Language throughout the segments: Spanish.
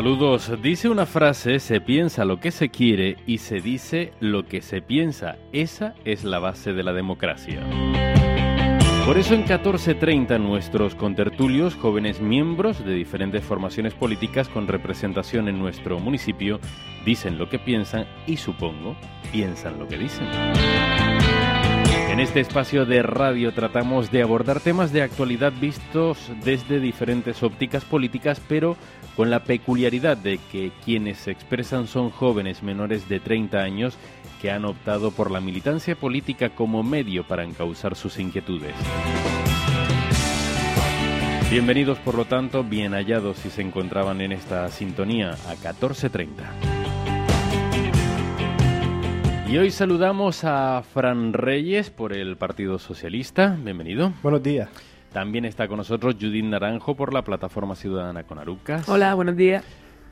Saludos. Dice una frase, se piensa lo que se quiere y se dice lo que se piensa. Esa es la base de la democracia. Por eso en 1430 nuestros contertulios, jóvenes miembros de diferentes formaciones políticas con representación en nuestro municipio, dicen lo que piensan y supongo piensan lo que dicen. En este espacio de radio tratamos de abordar temas de actualidad vistos desde diferentes ópticas políticas, pero con la peculiaridad de que quienes se expresan son jóvenes menores de 30 años que han optado por la militancia política como medio para encauzar sus inquietudes. Bienvenidos, por lo tanto, bien hallados si se encontraban en esta sintonía a 1430. Y hoy saludamos a Fran Reyes por el Partido Socialista. Bienvenido. Buenos días. También está con nosotros Judith Naranjo por la Plataforma Ciudadana con Arucas. Hola, buenos días.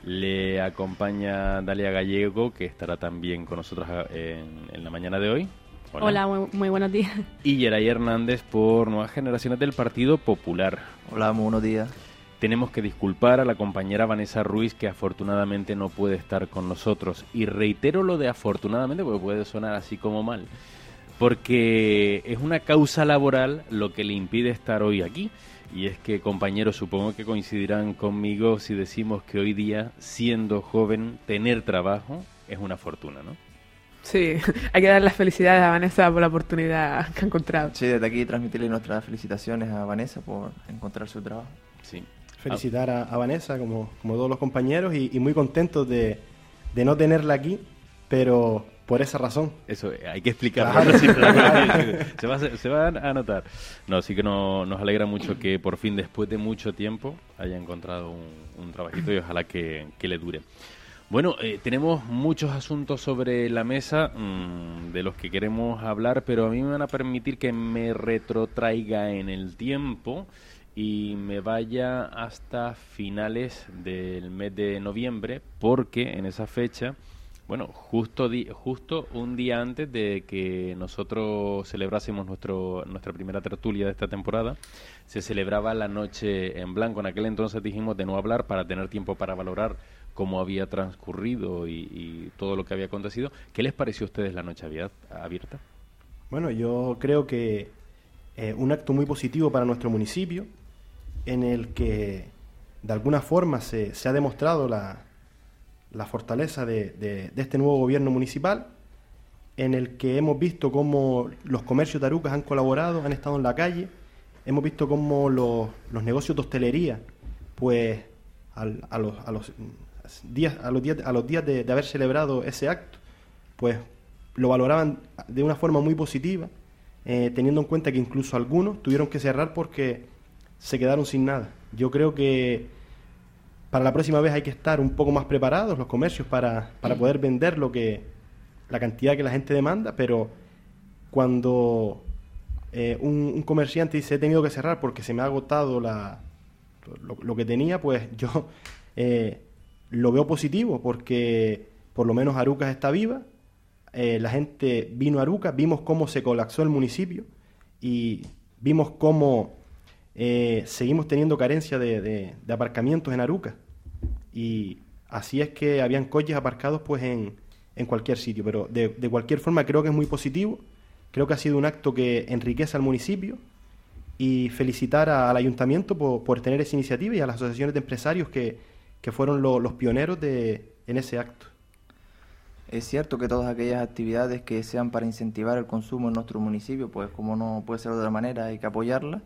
Le acompaña Dalia Gallego, que estará también con nosotros eh, en, la mañana de hoy. Hola, muy, buenos días. Y Yeray Hernández por Nuevas Generaciones del Partido Popular. Hola, muy buenos días. Tenemos que disculpar a la compañera Vanessa Ruiz que afortunadamente no puede estar con nosotros. Y reitero lo de afortunadamente porque puede sonar así como mal. Porque es una causa laboral lo que le impide estar hoy aquí. Y es que, compañeros, supongo que coincidirán conmigo si decimos que hoy día, siendo joven, tener trabajo es una fortuna, ¿no? Sí, hay que dar las felicidades a Vanessa por la oportunidad que ha encontrado. Sí, desde aquí transmitirle nuestras felicitaciones a Vanessa por encontrar su trabajo. Sí, felicitar a, Vanessa, como, como, todos los compañeros, y, muy contentos de, de, no tenerla aquí, pero por esa razón. Eso, eh, hay que explicarlo. se, va, se, va a notar. No, sí que no, nos alegra mucho que por fin, después de mucho tiempo, haya encontrado un, trabajito y ojalá que, que le dure. Bueno, eh, tenemos muchos asuntos sobre la mesa mm, de los que queremos hablar, pero a mí me van a permitir que me retrotraiga en el tiempo y me vaya hasta finales del mes de noviembre porque en esa fecha, bueno, justo, justo un día antes de que nosotros celebrásemos nuestro, nuestra primera tertulia de esta temporada, se celebraba la noche en blanco. En aquel entonces dijimos de no hablar para tener tiempo para valorar cómo había transcurrido y, todo lo que había acontecido. ¿Qué les pareció a ustedes la noche abierta? Bueno, yo creo que eh, un acto muy positivo para nuestro municipio, en el que de alguna forma se, ha demostrado la, fortaleza de, este nuevo gobierno municipal, en el que hemos visto cómo los comercios de Arucas han colaborado, han estado en la calle, hemos visto cómo los, negocios de hostelería, pues a, los, días, a los días, a los días de, haber celebrado ese acto, pues lo valoraban de una forma muy positiva, eh, teniendo en cuenta que incluso algunos tuvieron que cerrar porque se quedaron sin nada. Yo creo que para la próxima vez hay que estar un poco más preparados los comercios para, para poder vender lo que la cantidad que la gente demanda, pero cuando eh, un, comerciante dice he tenido que cerrar porque se me ha agotado la, lo, que tenía, pues yo eh, lo veo positivo porque por lo menos Arucas está viva, eh, la gente vino a Arucas, vimos cómo se colapsó el municipio y vimos cómo eh, seguimos teniendo carencia de, aparcamientos en Aruca. Y así es que habían coches aparcados pues en, cualquier sitio. Pero de, cualquier forma creo que es muy positivo. Creo que ha sido un acto que enriquece al municipio y felicitar al ayuntamiento por, tener esa iniciativa y a las asociaciones de empresarios que, fueron los pioneros en ese acto. Es cierto que todas aquellas actividades que sean para incentivar el consumo en nuestro municipio, pues como no puede ser de otra manera, hay que apoyarlas.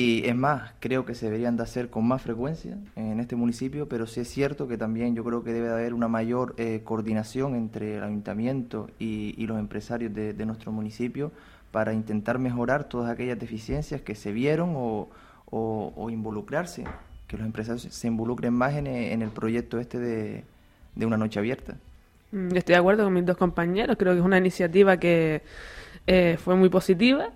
Y es más, creo que se deberían de hacer con más frecuencia en este municipio, pero sí es cierto que también yo creo que debe de haber una mayor eh, coordinación entre el ayuntamiento y, los empresarios de, nuestro municipio para intentar mejorar todas aquellas deficiencias que se vieron o, involucrarse, que los empresarios se involucren más en, en el proyecto este de, de una noche abierta. Mm, estoy de acuerdo con mis dos compañeros, creo que es una iniciativa que eh, fue muy positiva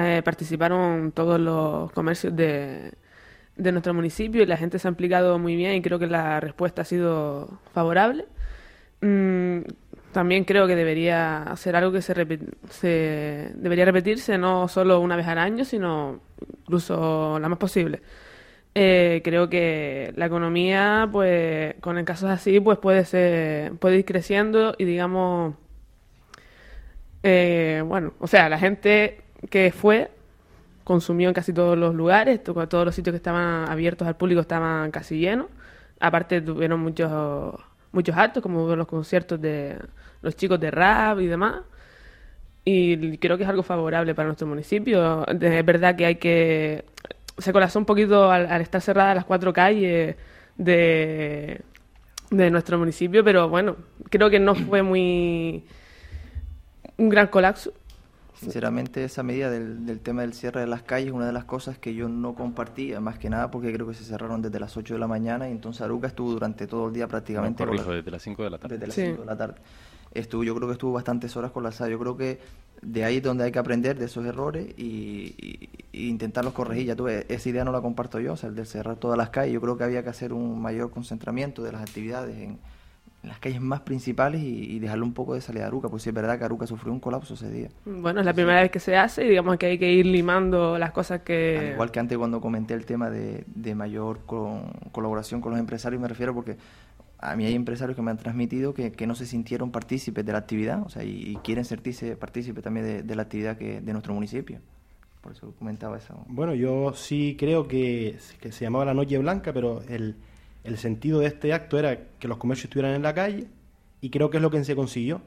eh, participaron todos los comercios de, de nuestro municipio y la gente se ha implicado muy bien y creo que la respuesta ha sido favorable. Mm, también creo que debería ser algo que se, se, debería repetirse no solo una vez al año, sino incluso la más posible. Eh, creo que la economía, pues, con casos así, pues puede ser, puede ir creciendo y digamos, eh, bueno, o sea, la gente que fue, consumió en casi todos los lugares, todos los sitios que estaban abiertos al público estaban casi llenos. Aparte tuvieron muchos muchos actos, como los conciertos de los chicos de rap y demás. Y creo que es algo favorable para nuestro municipio. Es verdad que hay que... Se colapsó un poquito al, al estar cerradas las cuatro calles de, de nuestro municipio, pero bueno, creo que no fue muy... un gran colapso Sinceramente, esa medida del, del, tema del cierre de las calles es una de las cosas que yo no compartía, más que nada porque creo que se cerraron desde las 8 de la mañana y entonces Aruca estuvo durante todo el día prácticamente. No, corrijo, desde las 5 de la tarde. Desde las sí. 5 de la tarde. Estuvo, yo creo que estuvo bastantes horas colapsada. Yo creo que de ahí es donde hay que aprender de esos errores y, y, y, intentarlos corregir. Ya tuve, esa idea no la comparto yo, o sea, el de cerrar todas las calles. Yo creo que había que hacer un mayor concentramiento de las actividades en en las calles más principales y, y, dejarle un poco de salida a Aruca, pues sí es verdad que Aruca sufrió un colapso ese día. Bueno, es la primera sí. vez que se hace y digamos que hay que ir limando las cosas que... Al igual que antes cuando comenté el tema de, de mayor con, colaboración con los empresarios, me refiero porque a mí hay empresarios que me han transmitido que, que no se sintieron partícipes de la actividad, o sea, y, y quieren sentirse partícipes también de, de, la actividad que de nuestro municipio. Por eso comentaba eso. Bueno, yo sí creo que, que se llamaba la Noche Blanca, pero el el sentido de este acto era que los comercios estuvieran en la calle y creo que es lo que se consiguió.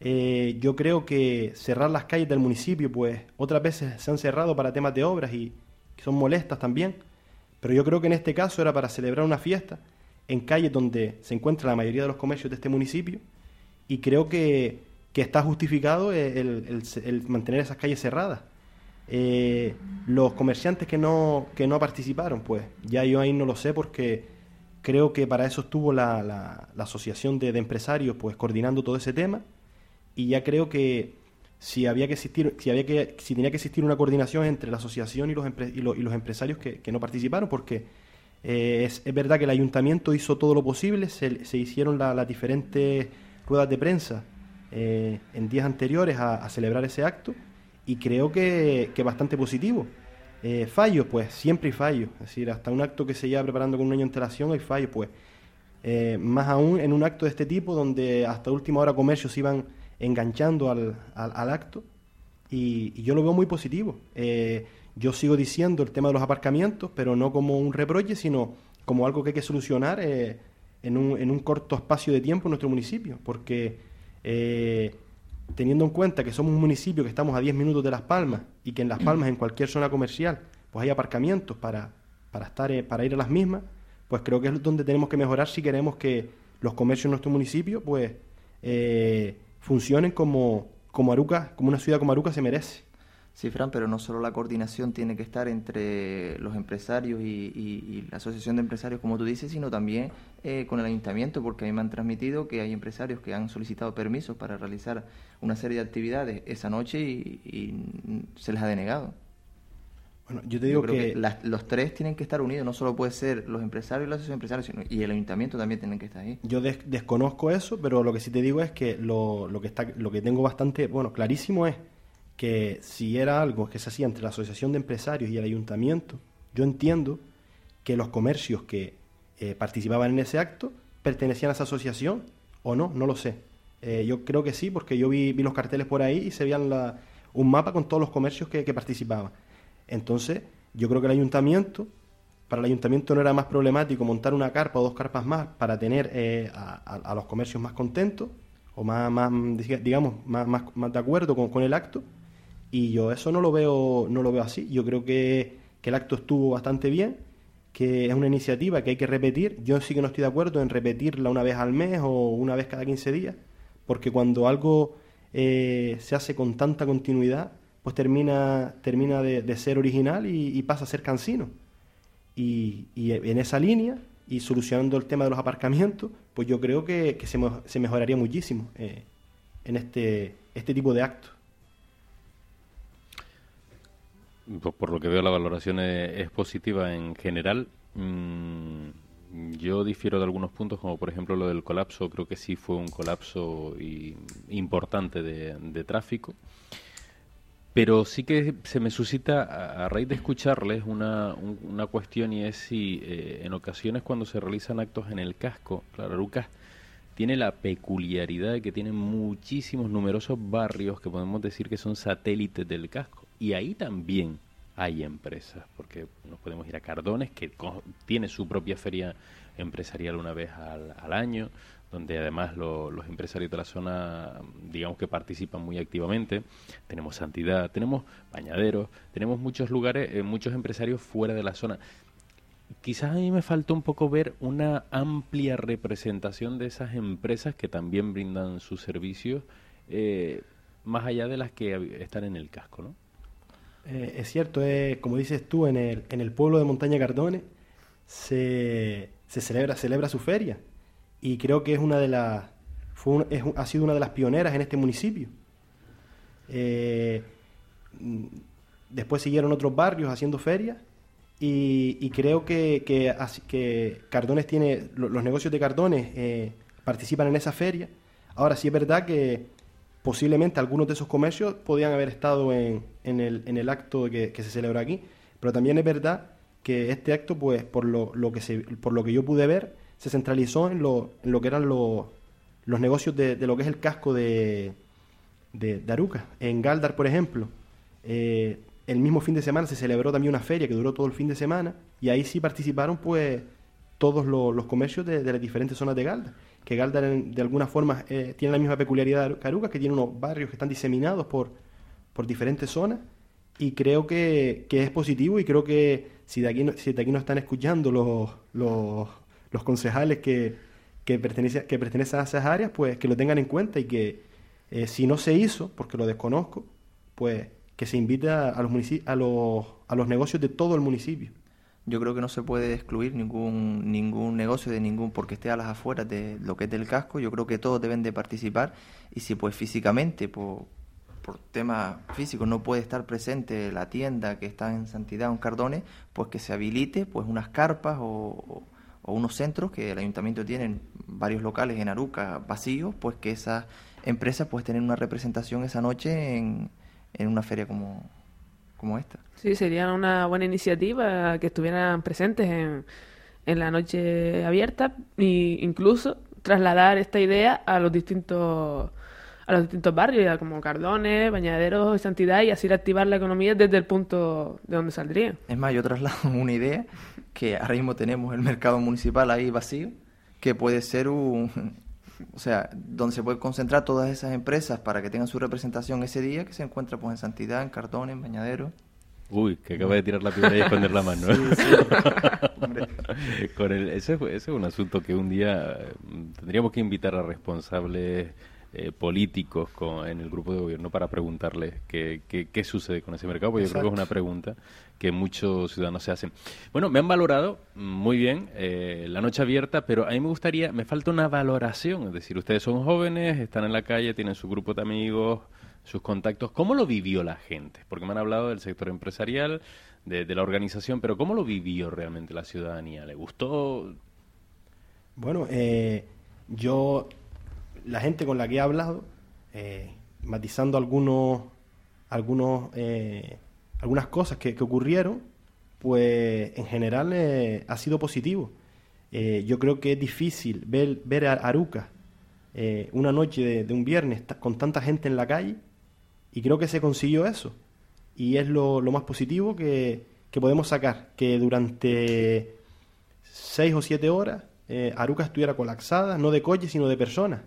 Eh, yo creo que cerrar las calles del municipio, pues otras veces se han cerrado para temas de obras y que son molestas también, pero yo creo que en este caso era para celebrar una fiesta en calles donde se encuentra la mayoría de los comercios de este municipio y creo que, que está justificado el, mantener esas calles cerradas. Eh, los comerciantes que no, que no participaron, pues ya yo ahí no lo sé porque creo que para eso estuvo la, la, asociación de, empresarios pues coordinando todo ese tema. Y ya creo que si había que existir si había que si tenía que existir una coordinación entre la asociación y los lo, y los empresarios que, que, no participaron porque eh, es, es, verdad que el ayuntamiento hizo todo lo posible se, se hicieron la, las diferentes ruedas de prensa eh, en días anteriores a, a, celebrar ese acto y creo que, que bastante positivo eh, fallos, pues siempre hay fallos. Es decir, hasta un acto que se lleva preparando con un año de antelación hay fallos, pues. Eh, más aún en un acto de este tipo, donde hasta última hora comercios iban enganchando al, al, al acto. Y, y, yo lo veo muy positivo. Eh, yo sigo diciendo el tema de los aparcamientos, pero no como un reproche, sino como algo que hay que solucionar eh, en, un, en, un, corto espacio de tiempo en nuestro municipio. Porque eh, teniendo en cuenta que somos un municipio que estamos a 10 minutos de Las Palmas y que en Las Palmas, en cualquier zona comercial, pues hay aparcamientos para, para, estar, eh, para ir a las mismas, pues creo que es donde tenemos que mejorar si queremos que los comercios en nuestro municipio pues eh, funcionen como, como Aruca, como una ciudad como Aruca se merece. Sí, Fran, pero no solo la coordinación tiene que estar entre los empresarios y, y, y la asociación de empresarios, como tú dices, sino también eh, con el ayuntamiento, porque a mí me han transmitido que hay empresarios que han solicitado permisos para realizar una serie de actividades esa noche y, y se les ha denegado. Bueno, yo te digo yo que, que las, los tres tienen que estar unidos, no solo puede ser los empresarios y la asociación de empresarios, sino, y el ayuntamiento también tienen que estar ahí. Yo des, desconozco eso, pero lo que sí te digo es que lo, lo, que está, lo que tengo bastante, bueno, clarísimo es que si era algo que se hacía entre la Asociación de Empresarios y el Ayuntamiento, yo entiendo que los comercios que eh, participaban en ese acto pertenecían a esa asociación o no, no lo sé. Eh, yo creo que sí, porque yo vi, los carteles por ahí y se veían un mapa con todos los comercios que, participaban. Entonces, yo creo que el ayuntamiento, para el ayuntamiento no era más problemático montar una carpa o dos carpas más para tener eh, a, los comercios más contentos o más, más digamos, más, de acuerdo con, el acto. Y yo eso no lo veo, no lo veo así. Yo creo que, que el acto estuvo bastante bien, que es una iniciativa que hay que repetir. Yo sí que no estoy de acuerdo en repetirla una vez al mes o una vez cada 15 días, porque cuando algo eh, se hace con tanta continuidad, pues termina, termina de, ser original y, pasa a ser cansino. Y, en esa línea, y solucionando el tema de los aparcamientos, pues yo creo que, se, mejoraría muchísimo eh, en este, este tipo de actos. Por lo que veo la valoración es, positiva en general. Mm, yo difiero de algunos puntos, como por ejemplo lo del colapso. Creo que sí fue un colapso importante de, tráfico. Pero sí que se me suscita, a, raíz de escucharles, una, una cuestión y es si eh, en ocasiones cuando se realizan actos en el casco, claro, Lucas tiene la peculiaridad de que tiene muchísimos numerosos barrios que podemos decir que son satélites del casco. Y ahí también hay empresas, porque nos podemos ir a Cardones, que tiene su propia feria empresarial una vez al, año, donde además los empresarios de la zona, digamos que participan muy activamente. Tenemos Santidad, tenemos Bañaderos, tenemos muchos lugares, eh, muchos empresarios fuera de la zona. Quizás a mí me faltó un poco ver una amplia representación de esas empresas que también brindan sus servicios, eh, más allá de las que están en el casco, ¿no? Eh, es cierto, es, como dices tú, en el, en el pueblo de Montaña Cardones se, se celebra, celebra su feria y creo que es una de las fue ha sido una de las pioneras en este municipio. Eh, después siguieron otros barrios haciendo ferias y, creo que, que, que, Cardones tiene, los negocios de Cardones eh, participan en esa feria. Ahora sí es verdad que posiblemente algunos de esos comercios podían haber estado en, en, el, en el, acto que, que, se celebra aquí, pero también es verdad que este acto, pues por lo, lo que, se, por lo que yo pude ver, se centralizó en lo, en lo que eran los, los negocios de, de, lo que es el casco de, de, Aruca. En Galdar, por ejemplo, eh, el mismo fin de semana se celebró también una feria que duró todo el fin de semana y ahí sí participaron pues todos los, los comercios de, de las diferentes zonas de Galdar que Galdar de alguna forma eh, tiene la misma peculiaridad de Arucas, que tiene unos barrios que están diseminados por, por diferentes zonas y creo que, es positivo y creo que si de aquí no, si de aquí nos están escuchando los, los, concejales que, que, pertenecen, que pertenecen a esas áreas, pues que lo tengan en cuenta y que eh, si no se hizo, porque lo desconozco, pues que se invite a, los, a, los, a los negocios de todo el municipio yo creo que no se puede excluir ningún ningún negocio de ningún porque esté a las afueras de lo que es del casco yo creo que todos deben de participar y si pues físicamente por, por temas físicos no puede estar presente la tienda que está en Santidad en Cardones pues que se habilite pues unas carpas o, o unos centros que el ayuntamiento tiene varios locales en Aruca vacíos pues que esas empresas pues tener una representación esa noche en, en una feria como como esta. Sí, sería una buena iniciativa que estuvieran presentes en, en la noche abierta e incluso trasladar esta idea a los distintos a los distintos barrios, como Cardones, Bañaderos, Santidad, y así activar la economía desde el punto de donde saldría. Es más, yo traslado una idea que ahora mismo tenemos el mercado municipal ahí vacío, que puede ser un, o sea, donde se puede concentrar todas esas empresas para que tengan su representación ese día, que se encuentra pues en Santidad, en Cardones, en Bañadero. Uy, que acaba de tirar la piedra y esconder la mano. Con el, ese, ese, es un asunto que un día mm, tendríamos que invitar a responsables eh, políticos en el grupo de gobierno para preguntarles qué, qué, sucede con ese mercado, porque yo creo que es una pregunta que muchos ciudadanos se hacen. Bueno, me han valorado muy bien eh, la noche abierta, pero a mí me gustaría, me falta una valoración, es decir, ustedes son jóvenes, están en la calle, tienen su grupo de amigos, sus contactos. ¿Cómo lo vivió la gente? Porque me han hablado del sector empresarial, de, la organización, pero ¿cómo lo vivió realmente la ciudadanía? ¿Le gustó? Bueno, eh, yo la gente con la que he hablado, eh, matizando algunos, algunos, eh, algunas cosas que, ocurrieron, pues en general eh, ha sido positivo. yo creo que es difícil ver, ver a Aruca una noche de, un viernes con tanta gente en la calle y creo que se consiguió eso. Y es lo, lo más positivo que, que, podemos sacar, que durante seis o siete horas Aruca estuviera colapsada, no de coches, sino de personas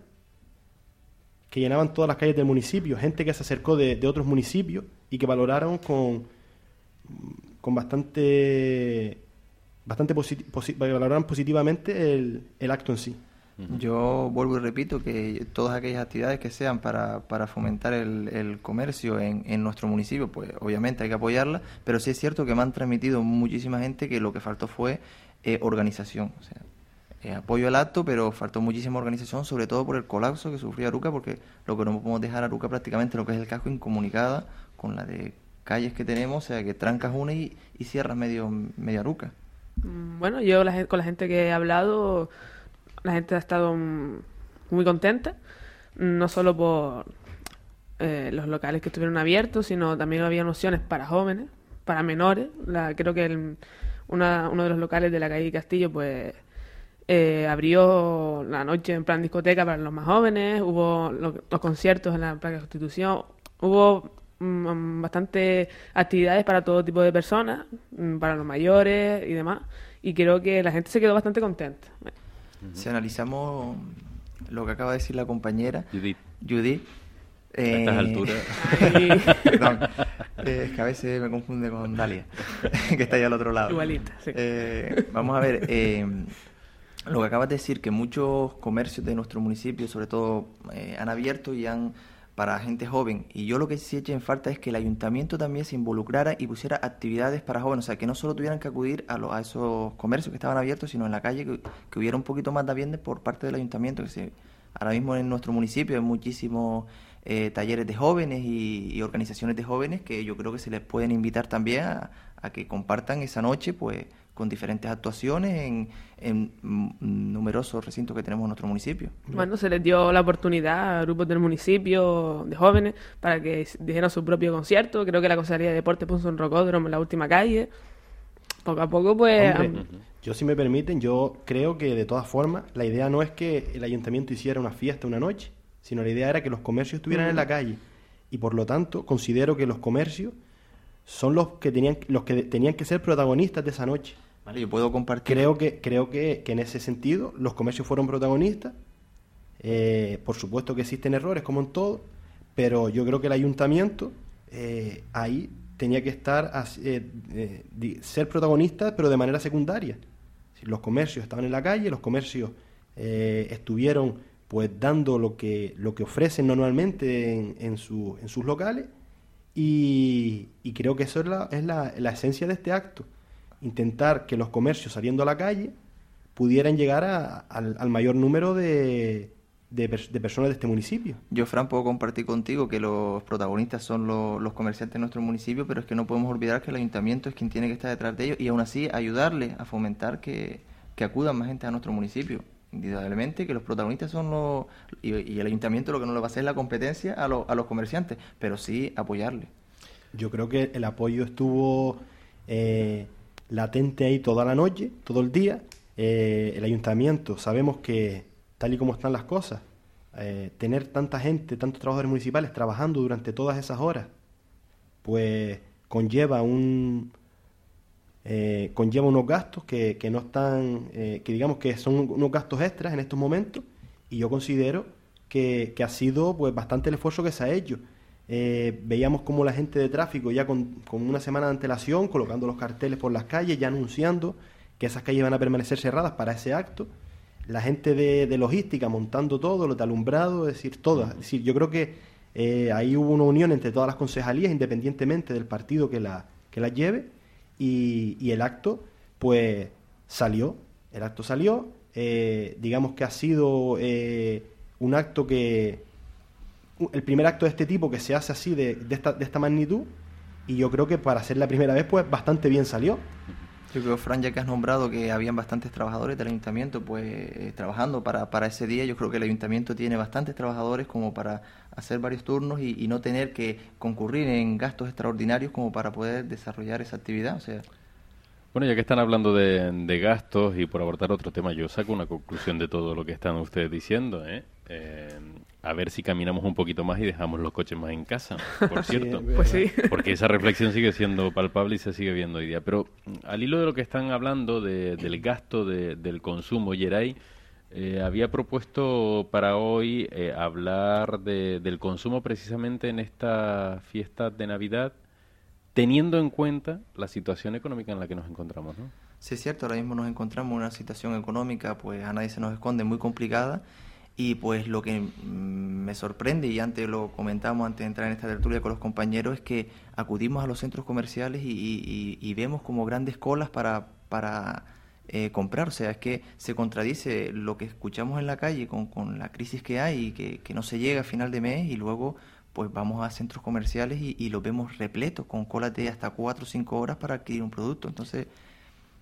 que llenaban todas las calles del municipio, gente que se acercó de, de otros municipios y que valoraron con, con bastante, bastante posit- valoraron positivamente el, el acto en sí. Yo vuelvo y repito que todas aquellas actividades que sean para, para fomentar el, el comercio en, en nuestro municipio, pues obviamente hay que apoyarlas, pero sí es cierto que me han transmitido muchísima gente que lo que faltó fue eh, organización. O sea, eh, apoyo al acto, pero faltó muchísima organización, sobre todo por el colapso que sufrió Aruca, porque lo que no podemos dejar Aruca prácticamente lo que es el casco incomunicada con la de calles que tenemos, o sea que trancas una y, cierras medio, medio Aruca. Mm, Bueno, yo la con la gente que he hablado, la gente ha estado muy contenta, no solo por eh, los locales que estuvieron abiertos, sino también había opciones para jóvenes, para menores. La, creo que el- una- uno de los locales de la calle Castillo, pues eh, abrió la noche en plan discoteca para los más jóvenes, hubo lo- los conciertos en la Plaza Constitución, hubo mm, bastante actividades para todo tipo de personas, mm, para los mayores y demás, y creo que la gente se quedó bastante contenta. Si analizamos lo que acaba de decir la compañera, Judith, Judith. a estas eh, alturas. Ay, Perdón, eh, es que a veces me confunde con Dalia, que está ahí al otro lado. Igualita, sí. Eh, vamos a ver, eh, lo que acabas de decir, que muchos comercios de nuestro municipio, sobre todo, eh, han abierto y han para gente joven. Y yo lo que sí eché en falta es que el ayuntamiento también se involucrara y pusiera actividades para jóvenes. O sea, que no solo tuvieran que acudir a, los- a esos comercios que estaban abiertos, sino en la calle, que, hubiera un poquito más de ambiente por parte del ayuntamiento. Que se, ahora mismo en nuestro municipio hay muchísimos eh, talleres de jóvenes y, y organizaciones de jóvenes que yo creo que se les pueden invitar también a que compartan esa noche, pues con diferentes actuaciones en, en numerosos recintos que tenemos en nuestro municipio. Bueno, se les dio la oportunidad a grupos del municipio, de jóvenes, para que dijeran su propio concierto. Creo que la Consejería de Deportes puso un rocódromo en la última calle. Poco a poco, pues... Hombre, yo si me permiten, yo creo que de todas formas la idea no es que el ayuntamiento hiciera una fiesta una noche, sino la idea era que los comercios estuvieran en la calle y por lo tanto considero que los comercios son los que tenían los que tenían que ser protagonistas de esa noche. Vale, yo puedo compartir. Creo que creo que, que en ese sentido los comercios fueron protagonistas. Eh, por supuesto que existen errores como en todo, pero yo creo que el ayuntamiento eh, ahí tenía que estar eh, ser protagonista, pero de manera secundaria. Los comercios estaban en la calle, los comercios estuvieron pues dando lo que lo que ofrecen normalmente en, en, su- en sus locales y, y creo que eso es, la, es la, la esencia de este acto intentar que los comercios saliendo a la calle pudieran llegar a- al, mayor número de, de, pers- de personas de este municipio. Yo, Fran, puedo compartir contigo que los protagonistas son lo- los comerciantes de nuestro municipio, pero es que no podemos olvidar que el ayuntamiento es quien tiene que estar detrás de ellos y aún así ayudarles a fomentar que, que acudan más gente a nuestro municipio. Indudablemente que los protagonistas son los... Y, el ayuntamiento lo que no le va a hacer es la competencia a, los- a los comerciantes, pero sí apoyarles. Yo creo que el apoyo estuvo eh, latente ahí toda la noche, todo el día. Eh, el ayuntamiento, sabemos que tal y como están las cosas, eh, tener tanta gente, tantos trabajadores municipales trabajando durante todas esas horas, pues conlleva un eh, conlleva unos gastos que, que no están, eh, que digamos que son unos gastos extras en estos momentos y yo considero que, que ha sido pues bastante el esfuerzo que se ha hecho. Eh, veíamos como la gente de tráfico ya con, con una semana de antelación, colocando los carteles por las calles, ya anunciando que esas calles van a permanecer cerradas para ese acto. La gente de, de logística montando todo, los de alumbrado, es decir, todas. Es decir, yo creo que ahí hubo una unión entre todas las concejalías, independientemente del partido que la, que la lleve, y, y el acto, pues salió. El acto salió. eh, digamos que ha sido eh, un acto que. El primer acto de este tipo que se hace así, de, de esta, de esta magnitud, y yo creo que para ser la primera vez, pues bastante bien salió. Yo creo, Fran, ya que has nombrado que habían bastantes trabajadores del ayuntamiento pues eh, trabajando para, para ese día, yo creo que el ayuntamiento tiene bastantes trabajadores como para hacer varios turnos y, y no tener que concurrir en gastos extraordinarios como para poder desarrollar esa actividad. O sea, Bueno, ya que están hablando de, de gastos y por abordar otro tema, yo saco una conclusión de todo lo que están ustedes diciendo. ¿eh? Eh, a ver si caminamos un poquito más y dejamos los coches más en casa, por cierto. Sí, Pues sí. Porque esa reflexión sigue siendo palpable y se sigue viendo hoy día. Pero mm, al hilo de lo que están hablando de- del gasto de- del consumo, Yeray, Eh, había propuesto para hoy eh, hablar de, del consumo precisamente en esta fiesta de Navidad, teniendo en cuenta la situación económica en la que nos encontramos, ¿no? Sí, es cierto, ahora mismo nos encontramos en una situación económica, pues a nadie se nos esconde, muy complicada. Y pues lo que mm, me sorprende, y antes lo comentamos antes de entrar en esta tertulia con los compañeros, es que acudimos a los centros comerciales y, y- y vemos como grandes colas para, para eh, comprar. O sea, es que se contradice lo que escuchamos en la calle con, con la crisis que hay y que, que no se llega a final de mes y luego pues vamos a centros comerciales y, y los vemos repletos con colas de hasta 4 o 5 horas para adquirir un producto. Entonces,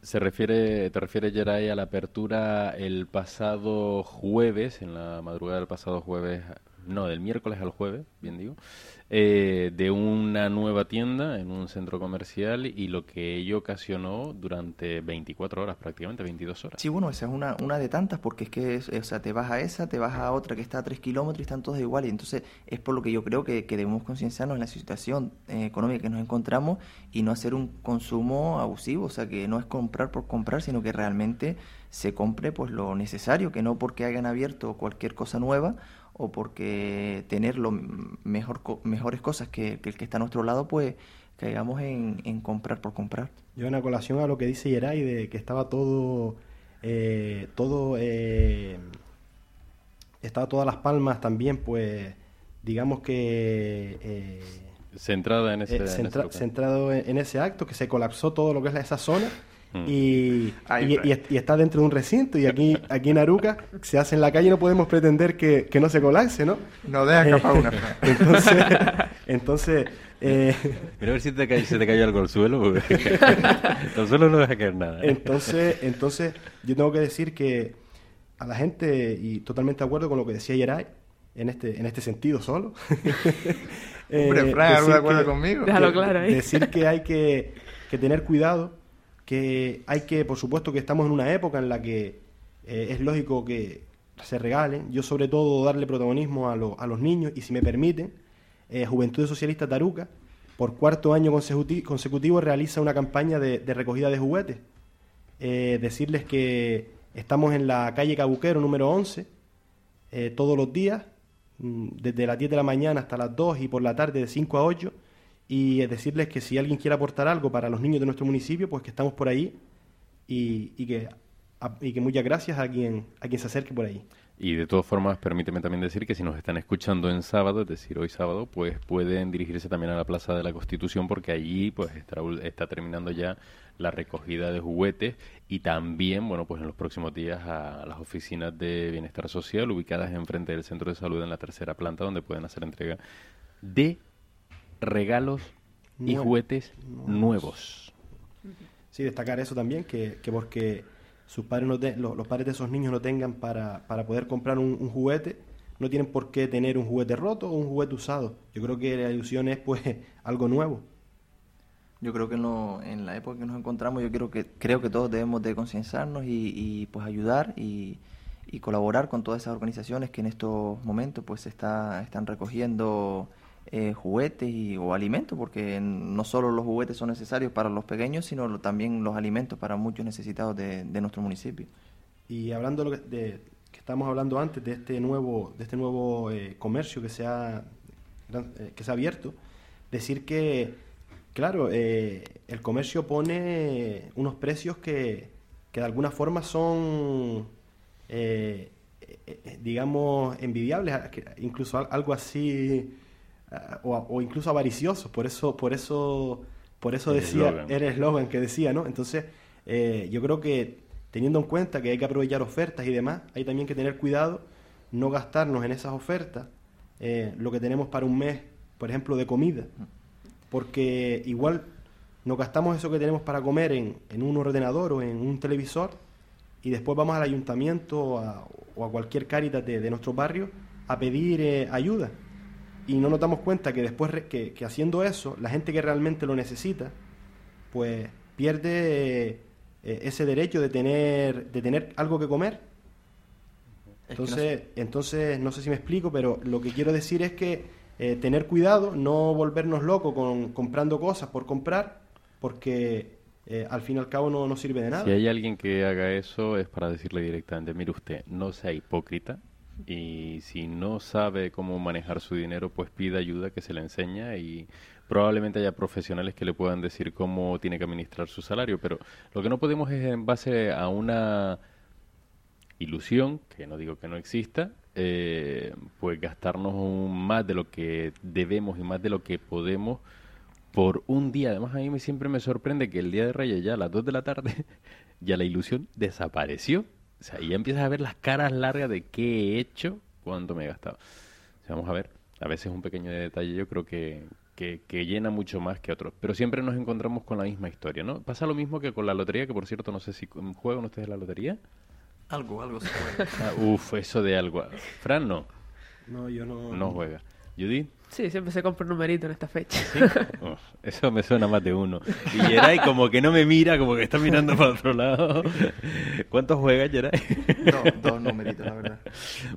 Se refiere, te refieres, Geray, a la apertura el pasado jueves, en la madrugada del pasado jueves, no, del miércoles al jueves, bien digo, eh, de una nueva tienda en un centro comercial y lo que ello ocasionó durante 24 horas, prácticamente 22 horas. Sí, bueno, esa es una, una de tantas, porque es que, o sea, te vas a esa, te vas a otra que está a 3 kilómetros y están todas iguales. Entonces es por lo que yo creo que, que debemos concienciarnos en la situación eh, económica que nos encontramos y no hacer un consumo abusivo, o sea, que no es comprar por comprar, sino que realmente se compre pues lo necesario, que no porque hayan abierto cualquier cosa nueva o porque tener lo mejor, mejores cosas que, que el que está a nuestro lado, pues caigamos en, en comprar por comprar. Yo en colación a lo que dice Yeray de que estaba todo, eh, todo, eh, estaba todas las palmas también, pues, digamos que eh, Centrada en ese, eh, en ese centrado en, en ese acto, que se colapsó todo lo que es la- esa zona. Mm. Y, y- está dentro de un recinto y aquí aquí en Aruca se hace en la calle y no podemos pretender que, que no se colapse, ¿no? No deja escapar una. Entonces, entonces eh, Mira a ver si te cae- se te cayó algo al suelo. el suelo no deja caer nada. ¿eh? Entonces, entonces, yo tengo que decir que a la gente, y totalmente de acuerdo con lo que decía Yeray, en este, en este sentido solo. Hombre, eh, Fran, ¿algo de decir acuerdo que- conmigo? Déjalo claro ahí. Decir que hay que, que tener cuidado, que hay que, por supuesto, que estamos en una época en la que eh, es lógico que se regalen. Yo, sobre todo, darle protagonismo a, lo- a los niños, y si me permiten, eh, Juventud Socialista Taruca, por cuarto año consecuti- consecutivo, realiza una campaña de, de recogida de juguetes. Eh, decirles que estamos en la calle Cabuquero número 11, eh, todos los días, mm, desde las 10 de la mañana hasta las 2 y por la tarde de 5 a 8. Y decirles que si alguien quiere aportar algo para los niños de nuestro municipio, pues que estamos por ahí y, y que, y que muchas gracias a quien, a quien se acerque por ahí. Y de todas formas, permíteme también decir que si nos están escuchando en sábado, es decir, hoy sábado, pues pueden dirigirse también a la Plaza de la Constitución porque allí pues está, está terminando ya la recogida de juguetes y también, bueno, pues en los próximos días a las oficinas de bienestar social ubicadas enfrente del centro de salud en la tercera planta donde pueden hacer entrega de regalos y Nuevos. juguetes nuevos. Sí, destacar eso también, que, que porque sus padres no te- los, los padres de esos niños no tengan para, para poder comprar un, un juguete, no tienen por qué tener un juguete roto o un juguete usado. Yo creo que la ilusión es pues algo nuevo. Yo creo que en, lo- en la época que nos encontramos, yo creo que creo que todos debemos de concienciarnos y, y, pues ayudar y, y colaborar con todas esas organizaciones que en estos momentos pues está, están recogiendo eh, juguetes y, o alimentos, porque no solo los juguetes son necesarios para los pequeños, sino también los alimentos para muchos necesitados de, nuestro municipio. Y hablando de de- que estamos hablando antes de este nuevo, de este nuevo eh, comercio que se ha, eh, que se ha abierto, decir que, claro, eh, el comercio pone unos precios que, que de alguna forma son, digamos, envidiables, incluso al- algo así, ah, o, o incluso avariciosos. Por eso, por eso, por eso El decía, era el eslogan que decía, ¿no? Entonces, eh, yo creo que teniendo en cuenta que hay que aprovechar ofertas y demás, hay también que tener cuidado, no gastarnos en esas ofertas eh, lo que tenemos para un mes, por ejemplo, de comida. Porque igual nos gastamos eso que tenemos para comer en, en un ordenador o en un televisor y después vamos al ayuntamiento a- o a cualquier cáritas de, de nuestro barrio a pedir eh, ayuda. Y no nos damos cuenta que después re- que, que haciendo eso, la gente que realmente lo necesita, pues pierde eh, ese derecho de tener, de tener algo que comer. Es que no Entonces, entonces, no sé si me explico, pero lo que quiero decir es que eh, tener cuidado, no volvernos locos con comprando cosas por comprar, porque eh, al fin y al cabo no, no sirve de nada. Si hay alguien que haga eso es para decirle directamente, mire usted, no sea hipócrita y si no sabe cómo manejar su dinero, pues pida ayuda que se le enseña y probablemente haya profesionales que le puedan decir cómo tiene que administrar su salario, pero lo que no podemos es en base a una ilusión, que no digo que no exista, eh, pues gastarnos más de lo que debemos y más de lo que podemos por un día. Además, a mí me, siempre me sorprende que el día de Reyes, ya a las 2 de la tarde, ya la ilusión desapareció. O sea, ya empiezas a ver las caras largas de qué he hecho, cuánto me he gastado. vamos a ver, a veces un pequeño detalle yo creo que, que, llena mucho más que otros. Pero siempre nos encontramos con la misma historia, ¿no? Pasa lo mismo que con la lotería, que por cierto, no sé si juegan ustedes la lotería. Algo, algo se juega. Ah, uf, eso de algo. Fran no. No, yo no. No juega. ¿Judy? Sí, siempre se compra un numerito en esta fecha. eso me suena más de uno. Y Geray como que no me mira, como que está mirando para otro lado. ¿Cuántos juegas, Geray? No, dos numeritos, la verdad.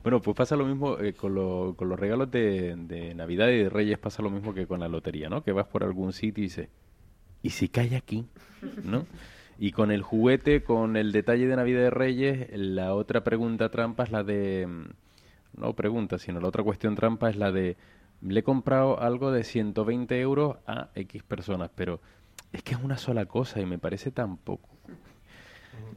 Bueno, pues pasa lo mismo eh, con, con, los regalos de, de, Navidad y de Reyes, pasa lo mismo que con la lotería, ¿no? Que vas por algún sitio y dices, ¿y si cae aquí? ¿No? Y con el juguete, con el detalle de Navidad de Reyes, la otra pregunta trampa es la de... No pregunta, sino la otra cuestión trampa es la de... Le he comprado algo de 120 euros a X personas, pero es que es una sola cosa y me parece tan poco.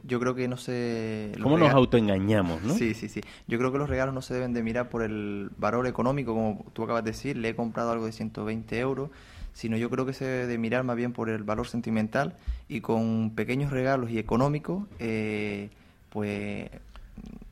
Yo creo que no se... ¿Cómo nos autoengañamos, no? Sí, sí, sí. Yo creo que los regalos no se deben de mirar por el valor económico, como tú acabas de decir. Le he comprado algo de 120 euros sino yo creo que se debe de mirar más bien por el valor sentimental y con pequeños regalos y económicos, eh, pues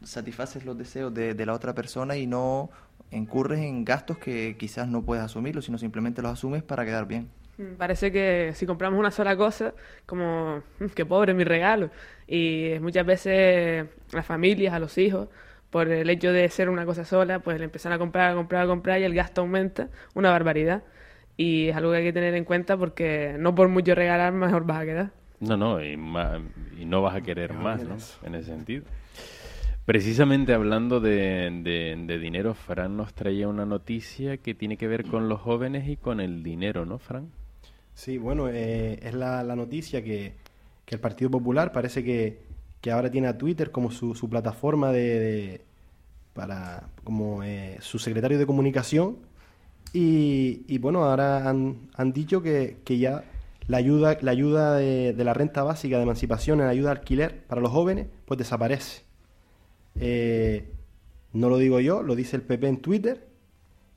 satisfaces los deseos de, la otra persona y no incurres en gastos que quizás no puedes asumirlo, sino simplemente los asumes para quedar bien. Mm, parece que si compramos una sola cosa, como, mm, qué pobre mi regalo. Y muchas veces las familias, a los hijos, por el hecho de ser una cosa sola, pues le empiezan a comprar, a comprar, a comprar y el gasto aumenta una barbaridad y es algo que hay que tener en cuenta porque no por mucho regalar mejor vas a quedar. No, no, y, y no vas a querer más, ¿no? En ese sentido. Precisamente hablando de, de, dinero, Fran nos traía una noticia que tiene que ver con los jóvenes y con el dinero, ¿no, Fran? Sí, bueno, eh, es la, la noticia que, que, el Partido Popular parece que, que, ahora tiene a Twitter como su, su plataforma de, para como eh, su secretario de comunicación y, bueno, ahora han, han dicho que, que, ya la ayuda, la ayuda de, la renta básica de emancipación, la ayuda de alquiler para los jóvenes, pues desaparece. Eh, no lo digo yo, lo dice el PP en Twitter.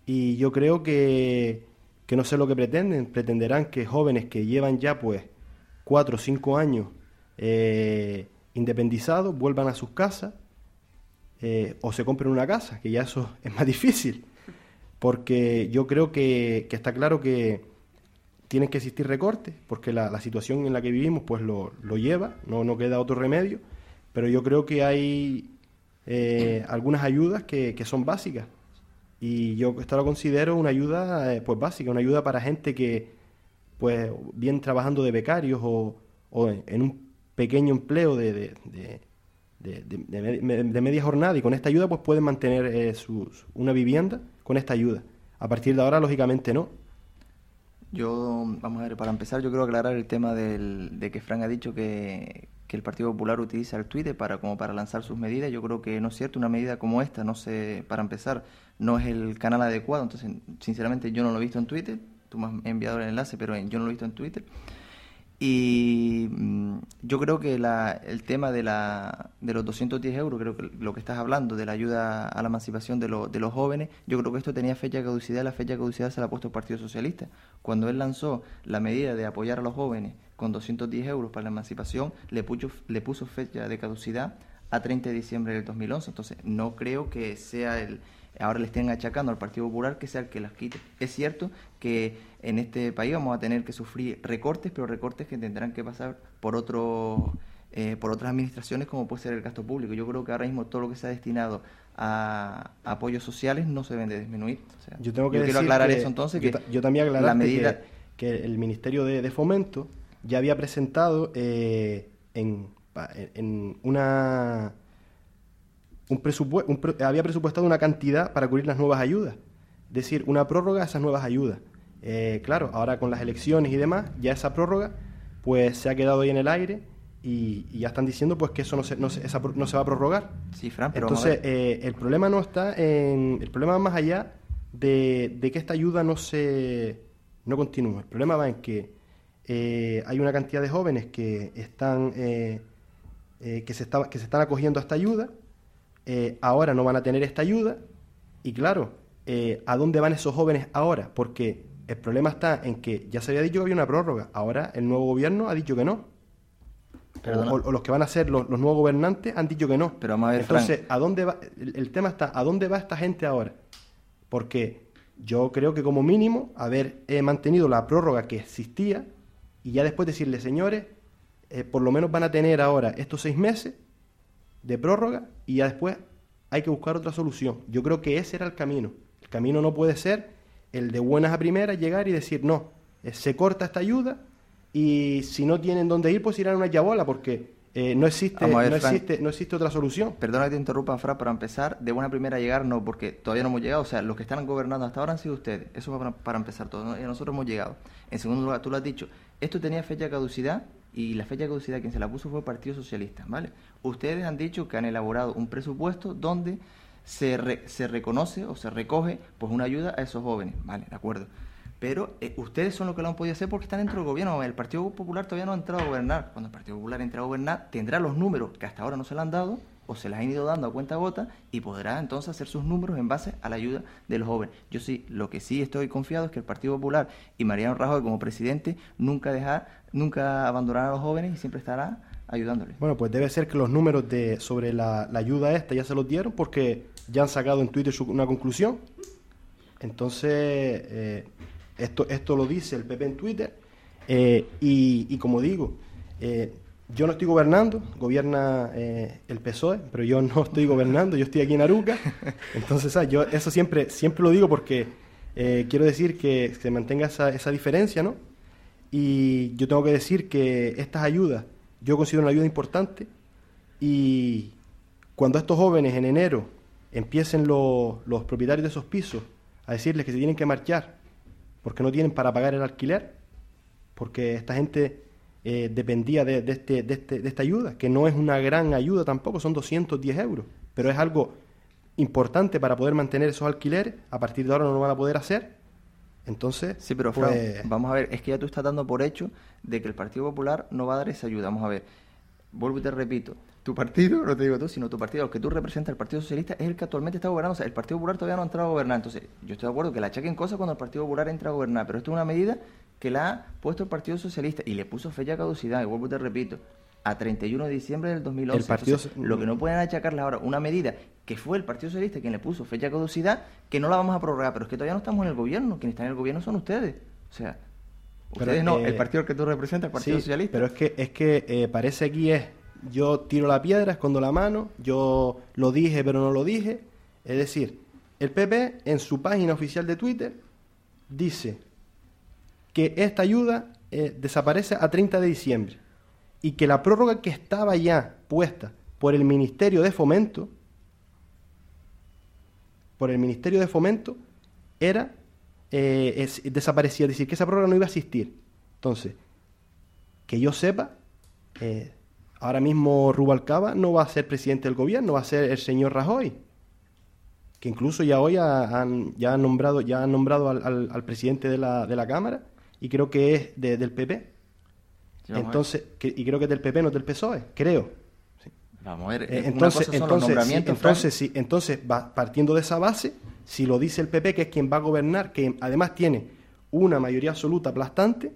Y yo creo que, que no sé lo que pretenden. Pretenderán que jóvenes que llevan ya pues cuatro o cinco años eh, independizados vuelvan a sus casas eh, o se compren una casa, que ya eso es más difícil porque yo creo que, está claro que tienen que existir recortes, porque la, situación en la que vivimos pues lo, lleva, no, no queda otro remedio, pero yo creo que hay eh, algunas ayudas que, son básicas y yo esto lo considero una ayuda eh, pues básica, una ayuda para gente que pues viene trabajando de becarios o, en un pequeño empleo de, de, media jornada y con esta ayuda pues pueden mantener eh, una vivienda con esta ayuda. A partir de ahora, lógicamente, no. Yo, vamos a ver, para empezar, yo quiero aclarar el tema del, de que Frank ha dicho que, el Partido Popular utiliza el Twitter para como para lanzar sus medidas. Yo creo que no es cierto, una medida como esta, no sé, para empezar, no es el canal adecuado. Entonces, sinceramente, yo no lo he visto en Twitter. Tú me has enviado el enlace, pero yo no lo he visto en Twitter. Y mm, yo creo que la, el tema de, la, de los 210 euros, creo que lo que estás hablando, de la ayuda a la emancipación de, de los jóvenes, yo creo que esto tenía fecha de caducidad, la fecha de caducidad se la ha puesto el Partido Socialista. Cuando él lanzó la medida de apoyar a los jóvenes con 210 euros para la emancipación, le puso, le puso fecha de caducidad a 30 de diciembre del 2011. Entonces, no creo que sea el, ahora le estén achacando al Partido Popular que sea el que las quite. Es cierto que en este país vamos a tener que sufrir recortes, pero recortes que tendrán que pasar por otro, eh, por otras administraciones como puede ser el gasto público. Yo creo que ahora mismo todo lo que se ha destinado a apoyos sociales no se deben de disminuir. yo tengo que quiero aclarar eso entonces que yo, también aclarar la medida que, el Ministerio de, Fomento ya había presentado eh, en, en una un presupuesto, había presupuestado una cantidad para cubrir las nuevas ayudas, es decir, una prórroga a esas nuevas ayudas. Eh, claro, ahora con las elecciones y demás, ya esa prórroga pues se ha quedado ahí en el aire y, ya están diciendo pues que eso no se, no se, no se va a prorrogar. Sí, Fran, pero Entonces, eh, el problema no está en... El problema va más allá de, de, que esta ayuda no se... no continúe. El problema va en que eh, hay una cantidad de jóvenes que están... Eh, que, se está, que se están acogiendo a esta ayuda, ahora no van a tener esta ayuda, y claro, ¿a dónde van esos jóvenes ahora? Porque el problema está en que ya se había dicho que había una prórroga, ahora el nuevo gobierno ha dicho que no. O, los que van a ser los, nuevos gobernantes han dicho que no. Pero vamos a ver, Entonces, ¿a dónde va? El, tema está, ¿a dónde va esta gente ahora? Porque yo creo que como mínimo haber eh, mantenido la prórroga que existía y ya después decirle, señores, eh, por lo menos van a tener ahora estos seis meses de prórroga y ya después hay que buscar otra solución. Yo creo que ese era el camino. El camino no puede ser el de buenas a primeras llegar y decir, no, eh, se corta esta ayuda y si no tienen dónde ir, pues irán a una yabola, porque eh, no, existe, no, existe, no existe otra solución. Perdona que te interrumpa, Fra, para empezar, de buena primera llegar no, porque todavía no hemos llegado, o sea, los que están gobernando hasta ahora han sido ustedes, eso va para, empezar todo, y nosotros hemos llegado. En segundo lugar, tú lo has dicho, esto tenía fecha de caducidad y la fecha de caducidad quien se la puso fue el Partido Socialista, ¿vale? Ustedes han dicho que han elaborado un presupuesto donde se, se reconoce o se recoge pues una ayuda a esos jóvenes, ¿vale? De acuerdo. Pero eh, ustedes son los que lo han podido hacer porque están dentro del gobierno. El Partido Popular todavía no ha entrado a gobernar. Cuando el Partido Popular entre a gobernar, tendrá los números que hasta ahora no se le han dado o se les han ido dando a cuenta gota y podrá entonces hacer sus números en base a la ayuda de los jóvenes. Yo sí, lo que sí estoy confiado es que el Partido Popular y Mariano Rajoy como presidente nunca dejar, nunca abandonará a los jóvenes y siempre estará ayudándoles. Bueno, pues debe ser que los números de sobre la, ayuda esta ya se los dieron porque ya han sacado en Twitter una conclusión. Entonces, eh, esto, esto lo dice el PP en Twitter. Eh, y, como digo, eh, yo no estoy gobernando, gobierna eh, el PSOE, pero yo no estoy gobernando, yo estoy aquí en Aruca. Entonces, yo eso siempre, siempre lo digo porque quiero decir que se mantenga esa, esa diferencia, ¿no? Y yo tengo que decir que estas ayudas, yo considero una ayuda importante y cuando estos jóvenes en enero empiecen los, los propietarios de esos pisos a decirles que se tienen que marchar porque no tienen para pagar el alquiler, porque esta gente eh, dependía de, este, de, este, de esta ayuda, que no es una gran ayuda tampoco, son 210 euros, pero es algo importante para poder mantener esos alquileres, a partir de ahora no lo van a poder hacer. Entonces, sí, pero pues, vamos a ver, es que ya tú estás dando por hecho de que el Partido Popular no va a dar esa ayuda. Vamos a ver, vuelvo y te repito, tu partido, no te digo tú, sino tu partido, el que tú representas, el Partido Socialista, es el que actualmente está gobernando. O sea, el Partido Popular todavía no ha entrado a gobernar. Entonces, yo estoy de acuerdo que la achaquen cosas cuando el Partido Popular entra a gobernar, pero esto es una medida que la ha puesto el Partido Socialista y le puso fecha de caducidad, y vuelvo te repito, a 31 de diciembre del 2011. El partido... lo que no pueden achacarle ahora, una medida que fue el Partido Socialista quien le puso fecha de caducidad, que no la vamos a prorrogar, pero es que todavía no estamos en el gobierno, quienes están en el gobierno son ustedes. O sea, ustedes no, el partido que tú representas, el Partido Socialista. Pero es que, es que eh, parece aquí es yo tiro la piedra, escondo la mano, yo lo dije pero no lo dije. Es decir, el PP en su página oficial de Twitter dice que esta ayuda eh, desaparece a 30 de diciembre y que la prórroga que estaba ya puesta por el Ministerio de Fomento, por el Ministerio de Fomento, era eh, desaparecía, es decir, que esa prórroga no iba a existir. Entonces, que yo sepa, eh, Ahora mismo Rubalcaba no va a ser presidente del gobierno, va a ser el señor Rajoy, que incluso ya hoy han, ya han nombrado, ya han nombrado al, presidente de la, de la Cámara y creo que es del PP. entonces, y creo que es del PP, no del PSOE, creo. Vamos a ver, eh, entonces, entonces, entonces, sí, entonces va, partiendo de esa base, si lo dice el PP, que es quien va a gobernar, que además tiene una mayoría absoluta aplastante,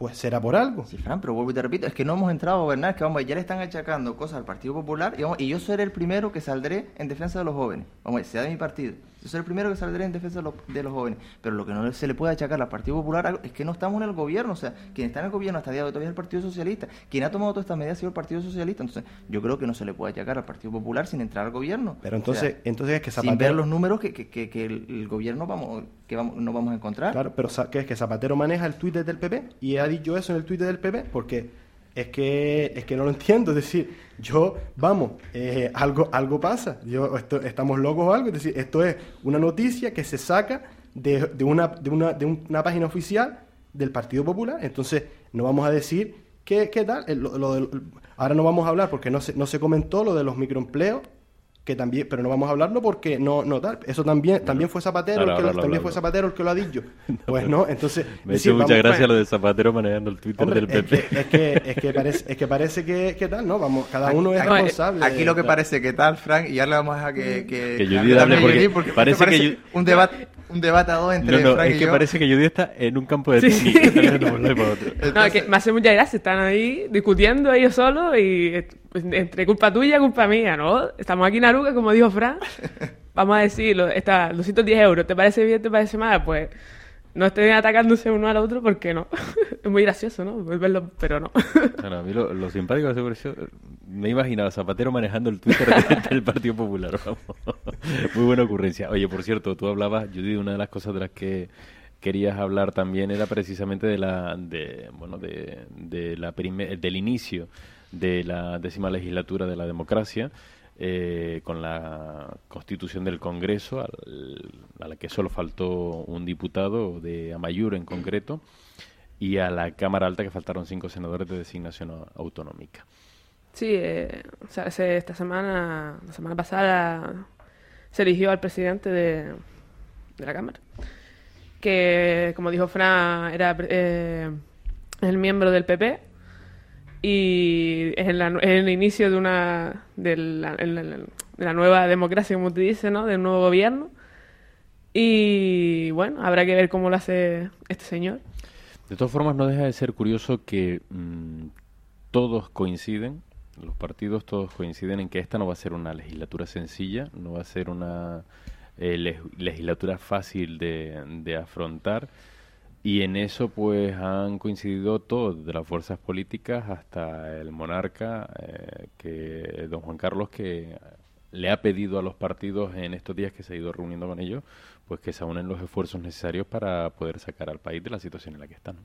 pues será por algo. Sí, Fran, pero vuelvo y te repito, es que no hemos entrado a gobernar, es que vamos, ya le están achacando cosas al Partido Popular y, y yo seré el primero que saldré en defensa de los jóvenes, vamos, sea de mi partido. Yo soy el primero que saldré en defensa de los, jóvenes. Pero lo que no se le puede achacar al Partido Popular es que no estamos en el gobierno. O sea, quien está en el gobierno hasta el día de hoy todavía es el Partido Socialista. Quien ha tomado todas estas medidas ha sido el Partido Socialista. Entonces, yo creo que no se le puede achacar al Partido Popular sin entrar al gobierno. Pero entonces, entonces es que Zapatero... Sin ver los números que, que, que, el, gobierno vamos, que vamos, no vamos a encontrar. Claro, pero ¿qué es que Zapatero maneja el Twitter del PP? Y ha dicho eso en el Twitter del PP porque es que, es que no lo entiendo. Es decir, yo, vamos, eh, algo, algo pasa. Yo, estamos locos o algo. Es decir, esto es una noticia que se saca de, de, una, de, una, de una página oficial del Partido Popular. Entonces, no vamos a decir ¿qué, qué tal? El- lo- lo del- ahora no vamos a hablar porque no se, no se comentó lo de los microempleos, que también, pero no vamos a hablarlo porque no, no tal. Eso también, también fue Zapatero, ahora- el que, lo- ahora lo también fue. Zapatero el que lo ha dicho. Pues no, entonces. Me decir, hizo mucha vamos- gracia lo de Zapatero manejando el Twitter Hombre, del es PP. que, es que, es que parece, es que parece que, que tal, ¿no? Vamos, cada uno es Aquí- responsable. Aquí lo que parece que tal, Frank, y ya le vamos a dejar que... Que, Que Judith hable Judith, porque parece que Judith- Un debate, un debate a dos entre No, no, Frank es y que yo. parece que Judy está en un campo de Sí. tenis. otro. No, es que me hace mucha gracia, están ahí discutiendo ellos solos y eh, entre culpa tuya y culpa mía, ¿no? Estamos aquí en Aruca, como dijo Fran, vamos a decirlo, está 210 euros, ¿te parece bien, te parece mal? Pues no estén atacándose uno al otro porque no. es muy gracioso, ¿no? Verlo, pero no. A mí lo, simpático se pareció, me he imaginado a Zapatero manejando el Twitter de- del Partido Popular. vamos. Muy buena ocurrencia. Oye, por cierto, tú hablabas, Judy, una de las cosas de las que querías hablar también era precisamente de la, de, bueno, de, de la del inicio de la décima legislatura de la democracia. Eh, con la constitución del Congreso, a la que solo faltó un diputado de Amayur en concreto, y a la Cámara Alta que faltaron cinco senadores de designación autonómica. Sí, eh, o sea, esta semana, la semana pasada, se eligió al presidente de, de la Cámara, que, como dijo Fran, era eh, el miembro del PP y es, en es el inicio de una de la, nueva democracia, como te dice, ¿no? Del nuevo gobierno. Y bueno, habrá que ver cómo lo hace este señor. De todas formas, no deja de ser curioso que mm, todos coinciden, los partidos todos coinciden en que esta no va a ser una legislatura sencilla, no va a ser una eh, leg- legislatura fácil de afrontar. Y en eso pues han coincidido todos, de las fuerzas políticas hasta el monarca, eh, que don Juan Carlos, que le ha pedido a los partidos en estos días que se ha ido reuniendo con ellos, pues que se unen los esfuerzos necesarios para poder sacar al país de la situación en la que están.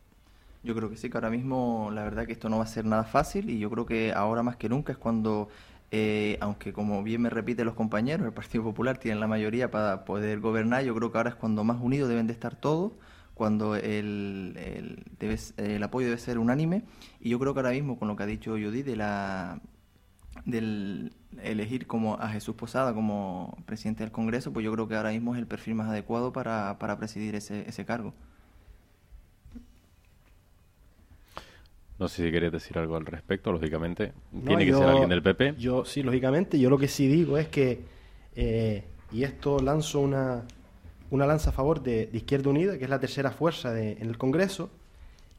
Yo creo que sí, que ahora mismo la verdad que esto no va a ser nada fácil y yo creo que ahora más que nunca es cuando, eh, aunque como bien me repiten los compañeros, el Partido Popular tiene la mayoría para poder gobernar, yo creo que ahora es cuando más unidos deben de estar todos, cuando el, el, debe- el apoyo debe ser unánime y yo creo que ahora mismo con lo que ha dicho Judy de la del elegir como a Jesús Posada como presidente del Congreso, pues yo creo que ahora mismo es el perfil más adecuado para, para presidir ese, ese cargo. No sé si queréis decir algo al respecto, lógicamente. No, Tiene que yo- ser alguien del PP. Yo, sí, lógicamente, yo lo que sí digo es que, eh, y esto lanzo una, una lanza a favor de, de Izquierda Unida, que es la tercera fuerza de- en el Congreso,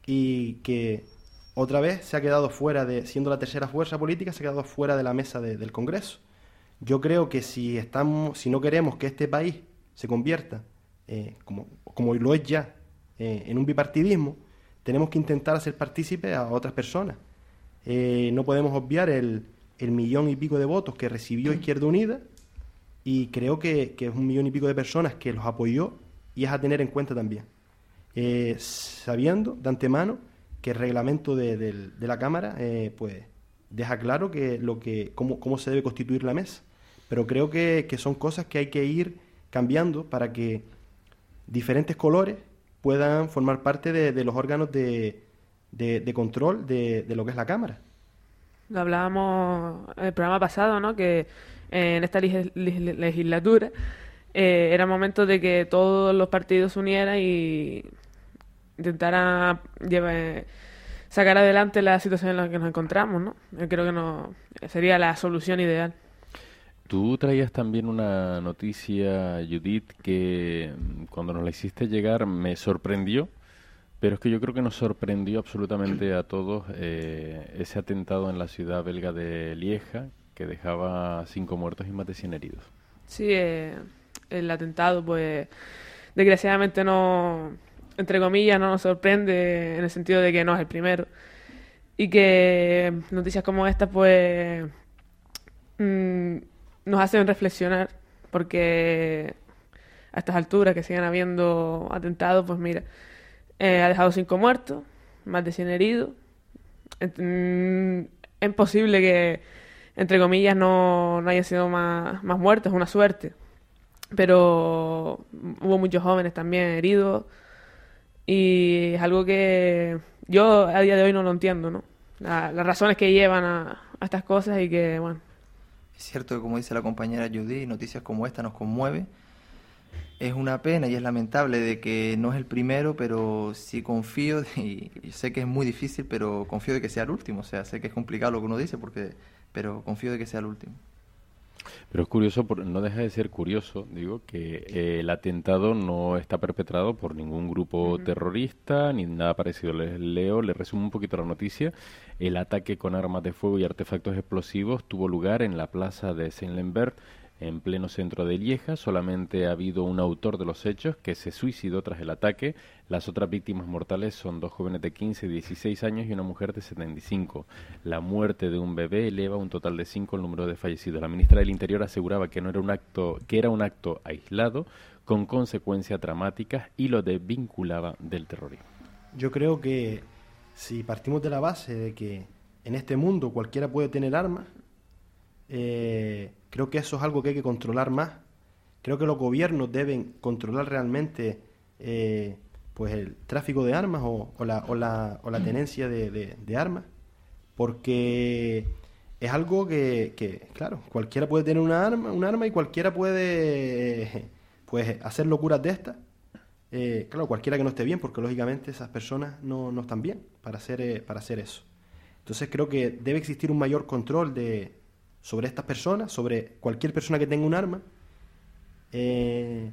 y que otra vez se ha quedado fuera de, siendo la tercera fuerza política, se ha quedado fuera de la mesa de- del Congreso. Yo creo que si estamos, si no queremos que este país se convierta, eh, como, como lo es ya, eh, en un bipartidismo, tenemos que intentar hacer partícipe a otras personas. Eh, no podemos obviar el, el millón y pico de votos que recibió Izquierda Unida y creo que, que es un millón y pico de personas que los apoyó y es a tener en cuenta también. Eh, sabiendo de antemano que el reglamento de, del- de la Cámara eh, pues deja claro que lo que cómo, cómo se debe constituir la mesa. Pero creo que, que son cosas que hay que ir cambiando para que diferentes colores puedan formar parte de, de los órganos de, de- de control de, de lo que es la Cámara. Lo hablábamos en el programa pasado, ¿no? Que en esta leg- leg- legislatura eh, era momento de que todos los partidos se unieran y intentaran llevar- sacar adelante la situación en la que nos encontramos, ¿no? Yo creo que no sería la solución ideal. Tú traías también una noticia, Judith, que mm, cuando nos la hiciste llegar me sorprendió, pero es que yo creo que nos sorprendió absolutamente a todos eh, ese atentado en la ciudad belga de Lieja, que dejaba cinco muertos y más de 100 heridos. Sí, eh, el atentado, pues, desgraciadamente no, entre comillas, no nos sorprende en el sentido de que no es el primero. Y que noticias como esta, pues, mm, nos hacen reflexionar, porque a estas alturas que siguen habiendo atentados, pues mira, eh, ha dejado cinco muertos, más de 100 heridos. Ent- mm, Es imposible que, entre comillas, no, no hayan sido más, más muertos, es una suerte. Pero hubo muchos jóvenes también heridos y es algo que yo a día de hoy no lo entiendo, ¿no? las razones que llevan a, estas cosas y que, bueno. Es cierto que, como dice la compañera Judy, noticias como esta nos conmueve. Es una pena y es lamentable de que no es el primero, pero sí confío, y, sé que es muy difícil, pero confío de que sea el último. O sea, sé que es complicado lo que uno dice, porque, pero confío de que sea el último. Pero es curioso, no deja de ser curioso, digo, que eh, el atentado no está perpetrado por ningún grupo terrorista ni nada parecido. Les leo, le resumo un poquito la noticia. El ataque con armas de fuego y artefactos explosivos tuvo lugar en la plaza de Saint-Lambert en pleno centro de Lieja. Solamente ha habido un autor de los hechos que se suicidó tras el ataque. Las otras víctimas mortales son dos jóvenes de 15 y 16 años y una mujer de 75. La muerte de un bebé eleva un total de cinco el número de fallecidos. La ministra del Interior aseguraba que no era un acto, que era un acto aislado con consecuencias dramáticas y lo desvinculaba del terrorismo. Yo creo que si partimos de la base de que en este mundo cualquiera puede tener armas, eh, Creo que eso es algo que hay que controlar más. Creo que los gobiernos deben controlar realmente eh, pues el tráfico de armas o, la, o, la, o la, tenencia de, armas, porque es algo que, claro, cualquiera puede tener una arma, un arma y cualquiera puede pues hacer locuras de estas. Eh, claro, cualquiera que no esté bien, porque lógicamente esas personas no, no están bien para hacer, para hacer eso. Entonces creo que debe existir un mayor control de, sobre estas personas, sobre cualquier persona que tenga un arma, eh,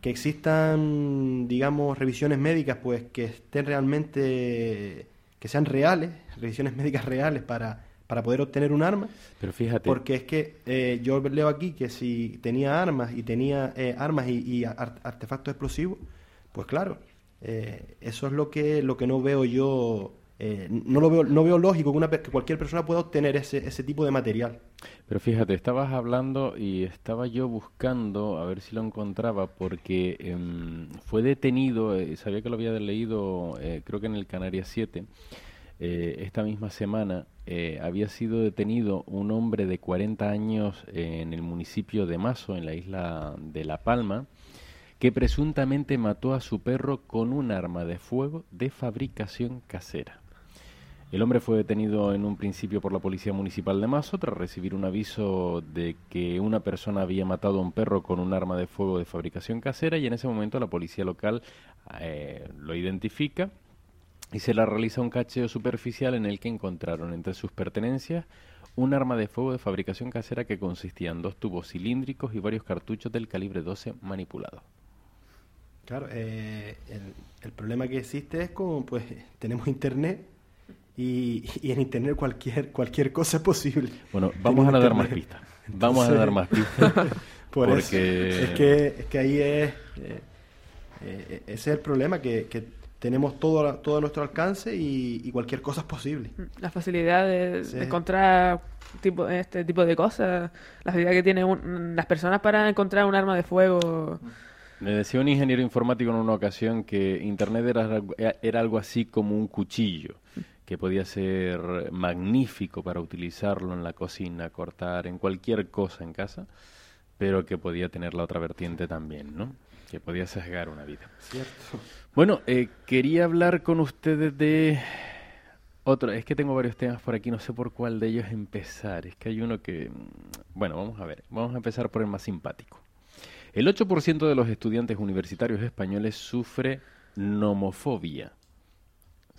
que existan, digamos, revisiones médicas, pues que estén realmente, que sean reales, revisiones médicas reales para, para poder obtener un arma. Pero fíjate. Porque es que eh, yo leo aquí que si tenía armas y tenía eh, armas y, artefactos explosivos, pues claro, eso es lo que, lo que no veo yo eh, no lo veo, no veo lógico que, una, cualquier persona pueda obtener ese, ese tipo de material. Pero fíjate, estabas hablando y estaba yo buscando a ver si lo encontraba porque em, fue detenido, eh, sabía que lo había leído eh, creo que en el Canarias 7, esta misma semana había sido detenido un hombre de 40 años en el municipio de Mazo, en la isla de La Palma, que presuntamente mató a su perro con un arma de fuego de fabricación casera. El hombre fue detenido en un principio por la Policía Municipal de Mazo tras recibir un aviso de que una persona había matado a un perro con un arma de fuego de fabricación casera y en ese momento la policía local eh, lo identifica y se le realiza un cacheo superficial en el que encontraron entre sus pertenencias un arma de fuego de fabricación casera que consistía en dos tubos cilíndricos y varios cartuchos del calibre 12 manipulados. Claro, eh, el, el, problema que existe es como pues tenemos internet y, en Internet cualquier, cualquier cosa es posible. Bueno, vamos a dar más pistas. Vamos a dar más pistas. Por porque... eso. Es que, es que ahí es... Eh, eh, ese es el problema, que, que tenemos todo, todo a nuestro alcance y, cualquier cosa es posible. La facilidad de, encontrar tipo, este tipo de cosas, la facilidad que tienen las personas para encontrar un arma de fuego. Me decía un ingeniero informático en una ocasión que Internet era, era algo así como un cuchillo que podía ser magnífico para utilizarlo en la cocina, cortar, en cualquier cosa en casa, pero que podía tener la otra vertiente también, ¿no? Que podía sesgar una vida. Cierto. Bueno, eh, quería hablar con ustedes de otro. Es que tengo varios temas por aquí, no sé por cuál de ellos empezar. Es que hay uno que... Bueno, vamos a ver. Vamos a empezar por el más simpático. El 8% de los estudiantes universitarios españoles sufre nomofobia.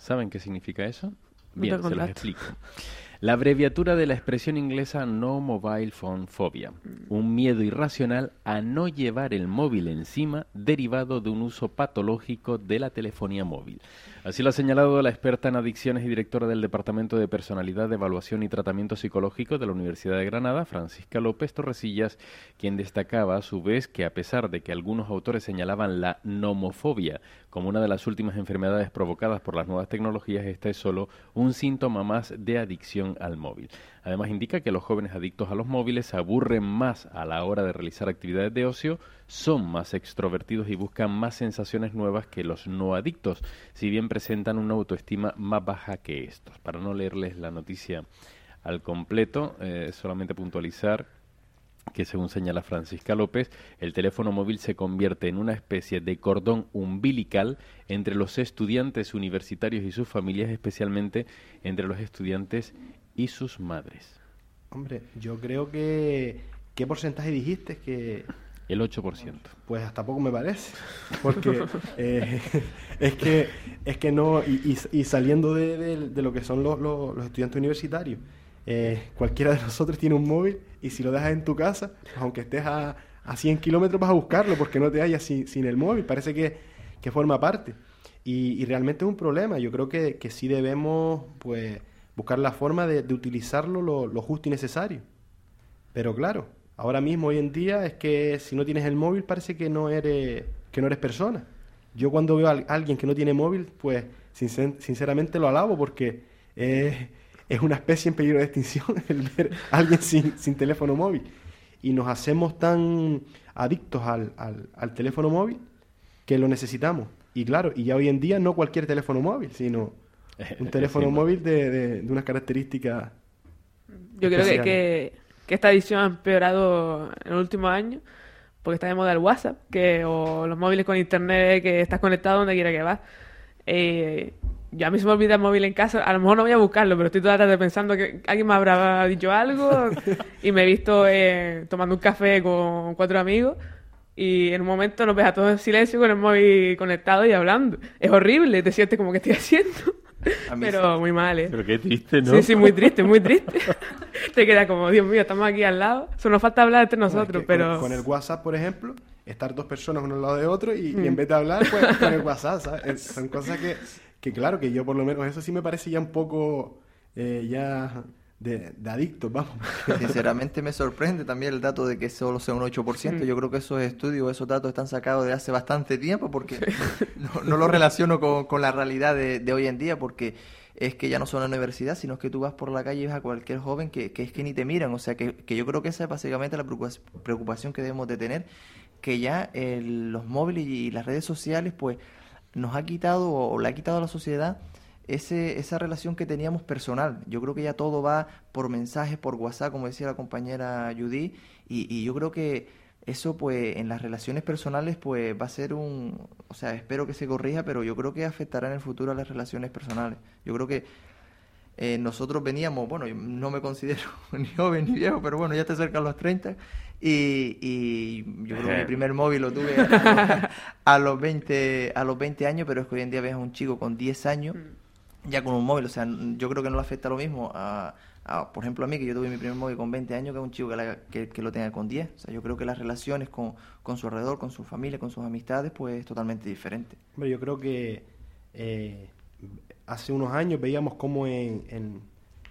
¿Saben qué significa eso? Bien, se los explico. La abreviatura de la expresión inglesa No Mobile Phone Phobia, un miedo irracional a no llevar el móvil encima derivado de un uso patológico de la telefonía móvil. Así lo ha señalado la experta en adicciones y directora del Departamento de Personalidad de Evaluación y Tratamiento Psicológico de la Universidad de Granada, Francisca López Torresillas, quien destacaba a su vez que a pesar de que algunos autores señalaban la nomofobia como una de las últimas enfermedades provocadas por las nuevas tecnologías, esta es solo un síntoma más de adicción al móvil. Además indica que los jóvenes adictos a los móviles aburren más a la hora de realizar actividades de ocio, son más extrovertidos y buscan más sensaciones nuevas que los no adictos, si bien presentan una autoestima más baja que estos. Para no leerles la noticia al completo, eh, solamente puntualizar que según señala Francisca López, el teléfono móvil se convierte en una especie de cordón umbilical entre los estudiantes universitarios y sus familias, especialmente entre los estudiantes y sus madres. Hombre, yo creo que... ¿Qué porcentaje dijiste que el 8%. Pues hasta poco me parece, porque eh, es que es que no, y, y, saliendo de, de, lo que son los, los, estudiantes universitarios, eh, cualquiera de nosotros tiene un móvil y si lo dejas en tu casa, aunque estés a, a 100 kilómetros vas a buscarlo porque no te hallas sin, el móvil, parece que, que forma parte. Y, realmente es un problema, yo creo que, que sí debemos pues buscar la forma de, utilizarlo lo, justo y necesario. Pero claro, Ahora mismo, hoy en día, es que si no tienes el móvil parece que no eres, que no eres persona. Yo cuando veo a alguien que no tiene móvil, pues sinceramente lo alabo porque es, una especie en peligro de extinción el ver a alguien sin, sin teléfono móvil. Y nos hacemos tan adictos al, al, teléfono móvil que lo necesitamos. Y claro, y ya hoy en día no cualquier teléfono móvil, sino un teléfono móvil de, de, de unas características. Yo creo que, que que esta edición ha empeorado en los últimos años, porque está de moda el WhatsApp, que, o los móviles con internet, que estás conectado donde quiera que vas. Eh, yo a mí se me olvida el móvil en casa, a lo mejor no voy a buscarlo, pero estoy toda la tarde pensando que alguien me habrá dicho algo y me he visto eh, tomando un café con cuatro amigos y en un momento nos ves a todos en silencio con el móvil conectado y hablando. Es horrible, te sientes como que estoy haciendo. Pero muy mal, ¿eh? Pero qué triste, ¿no? Sí, sí, muy triste, muy triste. Te queda como, Dios mío, estamos aquí al lado. Solo nos falta hablar entre nosotros, pero... Con, el WhatsApp, por ejemplo, estar dos personas uno al lado de otro y, en mm. vez de hablar, pues con el WhatsApp, ¿sabes? Son cosas que, que, claro, que yo por lo menos eso sí me parece ya un poco... Eh, ya de, adictos, vamos. Sinceramente me sorprende también el dato de que solo sea un 8%. Yo creo que esos estudios, esos datos están sacados de hace bastante tiempo porque no, no lo relaciono con, con la realidad de, de, hoy en día porque es que ya no son la universidad, sino que tú vas por la calle y ves a cualquier joven que, que es que ni te miran. O sea, que, que, yo creo que esa es básicamente la preocupación que debemos de tener, que ya los móviles y las redes sociales pues nos ha quitado o le ha quitado a la sociedad ese, esa relación que teníamos personal. Yo creo que ya todo va por mensajes, por WhatsApp, como decía la compañera Judy, y, y yo creo que eso pues en las relaciones personales pues va a ser un, o sea, espero que se corrija, pero yo creo que afectará en el futuro a las relaciones personales. Yo creo que eh, nosotros veníamos, bueno, no me considero ni joven ni viejo, pero bueno, ya te acercan los 30 y, y yo creo que mi primer móvil lo tuve a, los 20 a los 20 años, pero es que hoy en día ves a un chico con 10 años mm ya con un móvil. O sea, yo creo que no le afecta lo mismo a, por ejemplo, a mí, que yo tuve mi primer móvil con 20 años, que a un chico que, que, lo tenga con 10. O sea, yo creo que las relaciones con, con, su alrededor, con su familia, con sus amistades, pues es totalmente diferente. Hombre, yo creo que eh, hace unos años veíamos como en,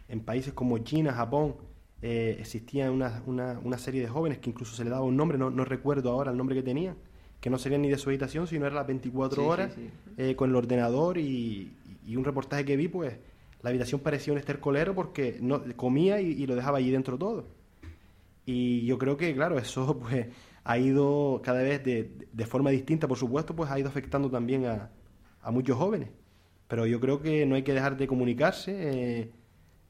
en, países como China, Japón, eh, existía una, una, una, serie de jóvenes que incluso se le daba un nombre, no, no recuerdo ahora el nombre que tenían, que no serían ni de su habitación, sino era las 24 horas eh, con el ordenador y, y un reportaje que vi, pues la habitación parecía un estercolero porque no comía y, lo dejaba allí dentro todo. Y yo creo que, claro, eso pues ha ido cada vez de, de forma distinta, por supuesto, pues ha ido afectando también a, a, muchos jóvenes. Pero yo creo que no hay que dejar de comunicarse eh,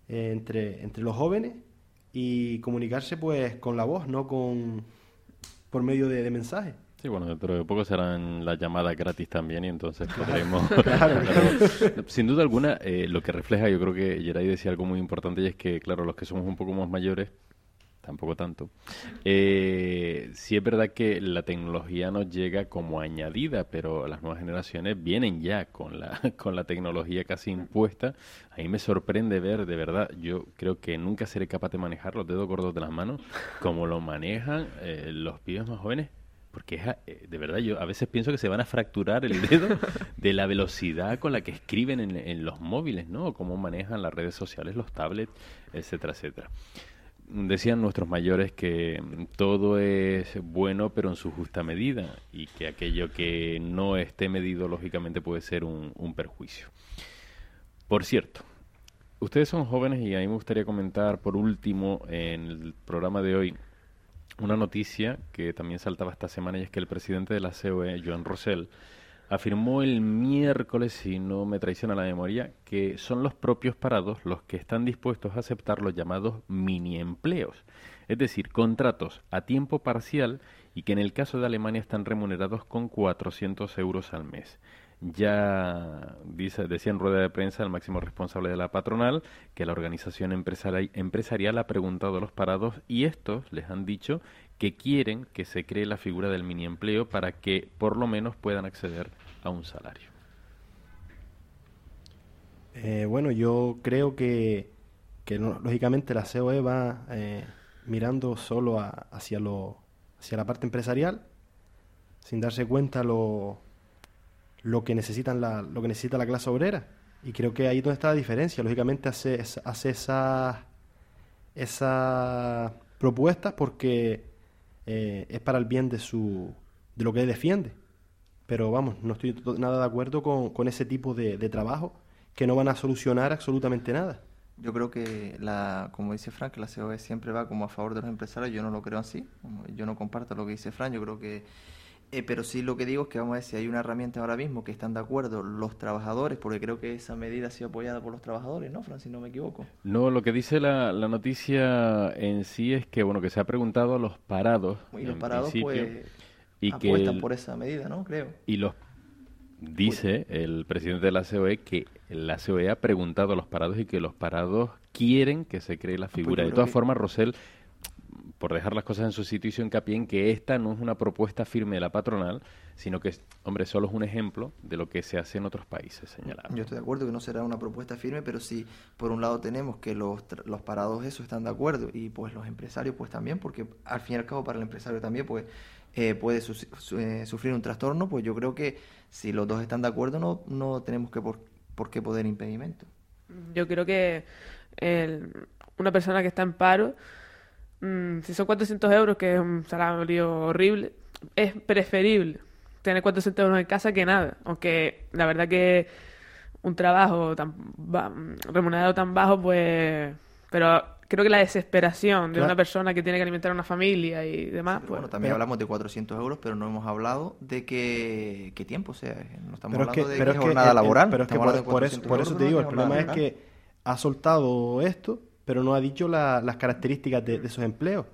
entre, entre los jóvenes y comunicarse pues con la voz, no con por medio de, de mensajes. Sí, bueno, dentro de poco serán las llamadas gratis también y entonces podremos... Sin duda alguna, eh, lo que refleja, yo creo que Geray decía algo muy importante y es que, claro, los que somos un poco más mayores, tampoco tanto, eh, sí es verdad que la tecnología nos llega como añadida, pero las nuevas generaciones vienen ya con la, con la tecnología casi impuesta. A mí me sorprende ver, de verdad, yo creo que nunca seré capaz de manejar los dedos gordos de las manos como lo manejan eh, los pibes más jóvenes porque eh, de verdad yo a veces pienso que se van a fracturar el dedo de la velocidad con la que escriben en, los móviles, ¿no? cómo manejan las redes sociales, los tablets, etcétera, etcétera. Decían nuestros mayores que todo es bueno pero en su justa medida y que aquello que no esté medido lógicamente puede ser un, un perjuicio. Por cierto, ustedes son jóvenes y a mí me gustaría comentar por último en el programa de hoy una noticia que también saltaba esta semana y es que el presidente de la COE, Joan Rosell, afirmó el miércoles, si no me traiciona la memoria, que son los propios parados los que están dispuestos a aceptar los llamados mini empleos, es decir, contratos a tiempo parcial y que en el caso de Alemania están remunerados con 400 euros al mes. Ya dice, decía en rueda de prensa el máximo responsable de la patronal que la organización empresarial ha preguntado a los parados y estos les han dicho que quieren que se cree la figura del mini empleo para que por lo menos puedan acceder a un salario. Eh, bueno, yo creo que, que lógicamente la COE va eh, mirando solo hacia, lo, hacia la parte empresarial, sin darse cuenta lo, lo que necesitan la, lo que necesita la clase obrera. Y creo que ahí es donde está la diferencia. Lógicamente hace, hace esas esa propuestas porque eh, es para el bien de su de lo que defiende. Pero vamos, no estoy nada de acuerdo con, con ese tipo de, de trabajo que no van a solucionar absolutamente nada. Yo creo que, la, como dice Frank, la COE siempre va como a favor de los empresarios. Yo no lo creo así. Yo no comparto lo que dice Frank. Yo creo que eh, pero sí lo que digo es que vamos a ver si hay una herramienta ahora mismo que están de acuerdo los trabajadores, porque creo que esa medida ha sido apoyada por los trabajadores, ¿no, Fran? Si no me equivoco. No, lo que dice la, la noticia en sí es que, bueno, que se ha preguntado a los parados. Y los parados, pues, y apuestan por esa medida, ¿no? Creo. Y los Dice el presidente de la COE que la COE ha preguntado a los parados y que los parados quieren que se cree la ah, pues figura. de todas formas, Rosell por dejar las cosas en su sitio, hizo hincapié en que esta no es una propuesta firme de la patronal, sino que, hombre, solo es un ejemplo de lo que se hace en otros países, señalado. Yo estoy de acuerdo que no será una propuesta firme, pero sí, por un lado tenemos que los, los parados eso están de acuerdo y pues los empresarios pues también, porque al fin y al cabo para el empresario también pues eh, puede eh, sufrir un trastorno, pues yo creo que si los dos están de acuerdo no, no tenemos que por, por qué poder impedimento. Yo creo que una persona que está en paro Mm, si son 400 euros, que es un salario horrible, es preferible tener 400 euros en casa que nada. Aunque la verdad que un trabajo tan remunerado tan bajo, pues... Pero creo que la desesperación de una persona que tiene que alimentar a una familia y demás. pues, bueno, también hablamos de 400 euros, pero no hemos hablado de qué, qué tiempo, o sea, no estamos hablando de pero jornada laboral. Pero es que por, eso, por eso te digo, el problema es que ha soltado esto pero no ha dicho las características de, esos empleos.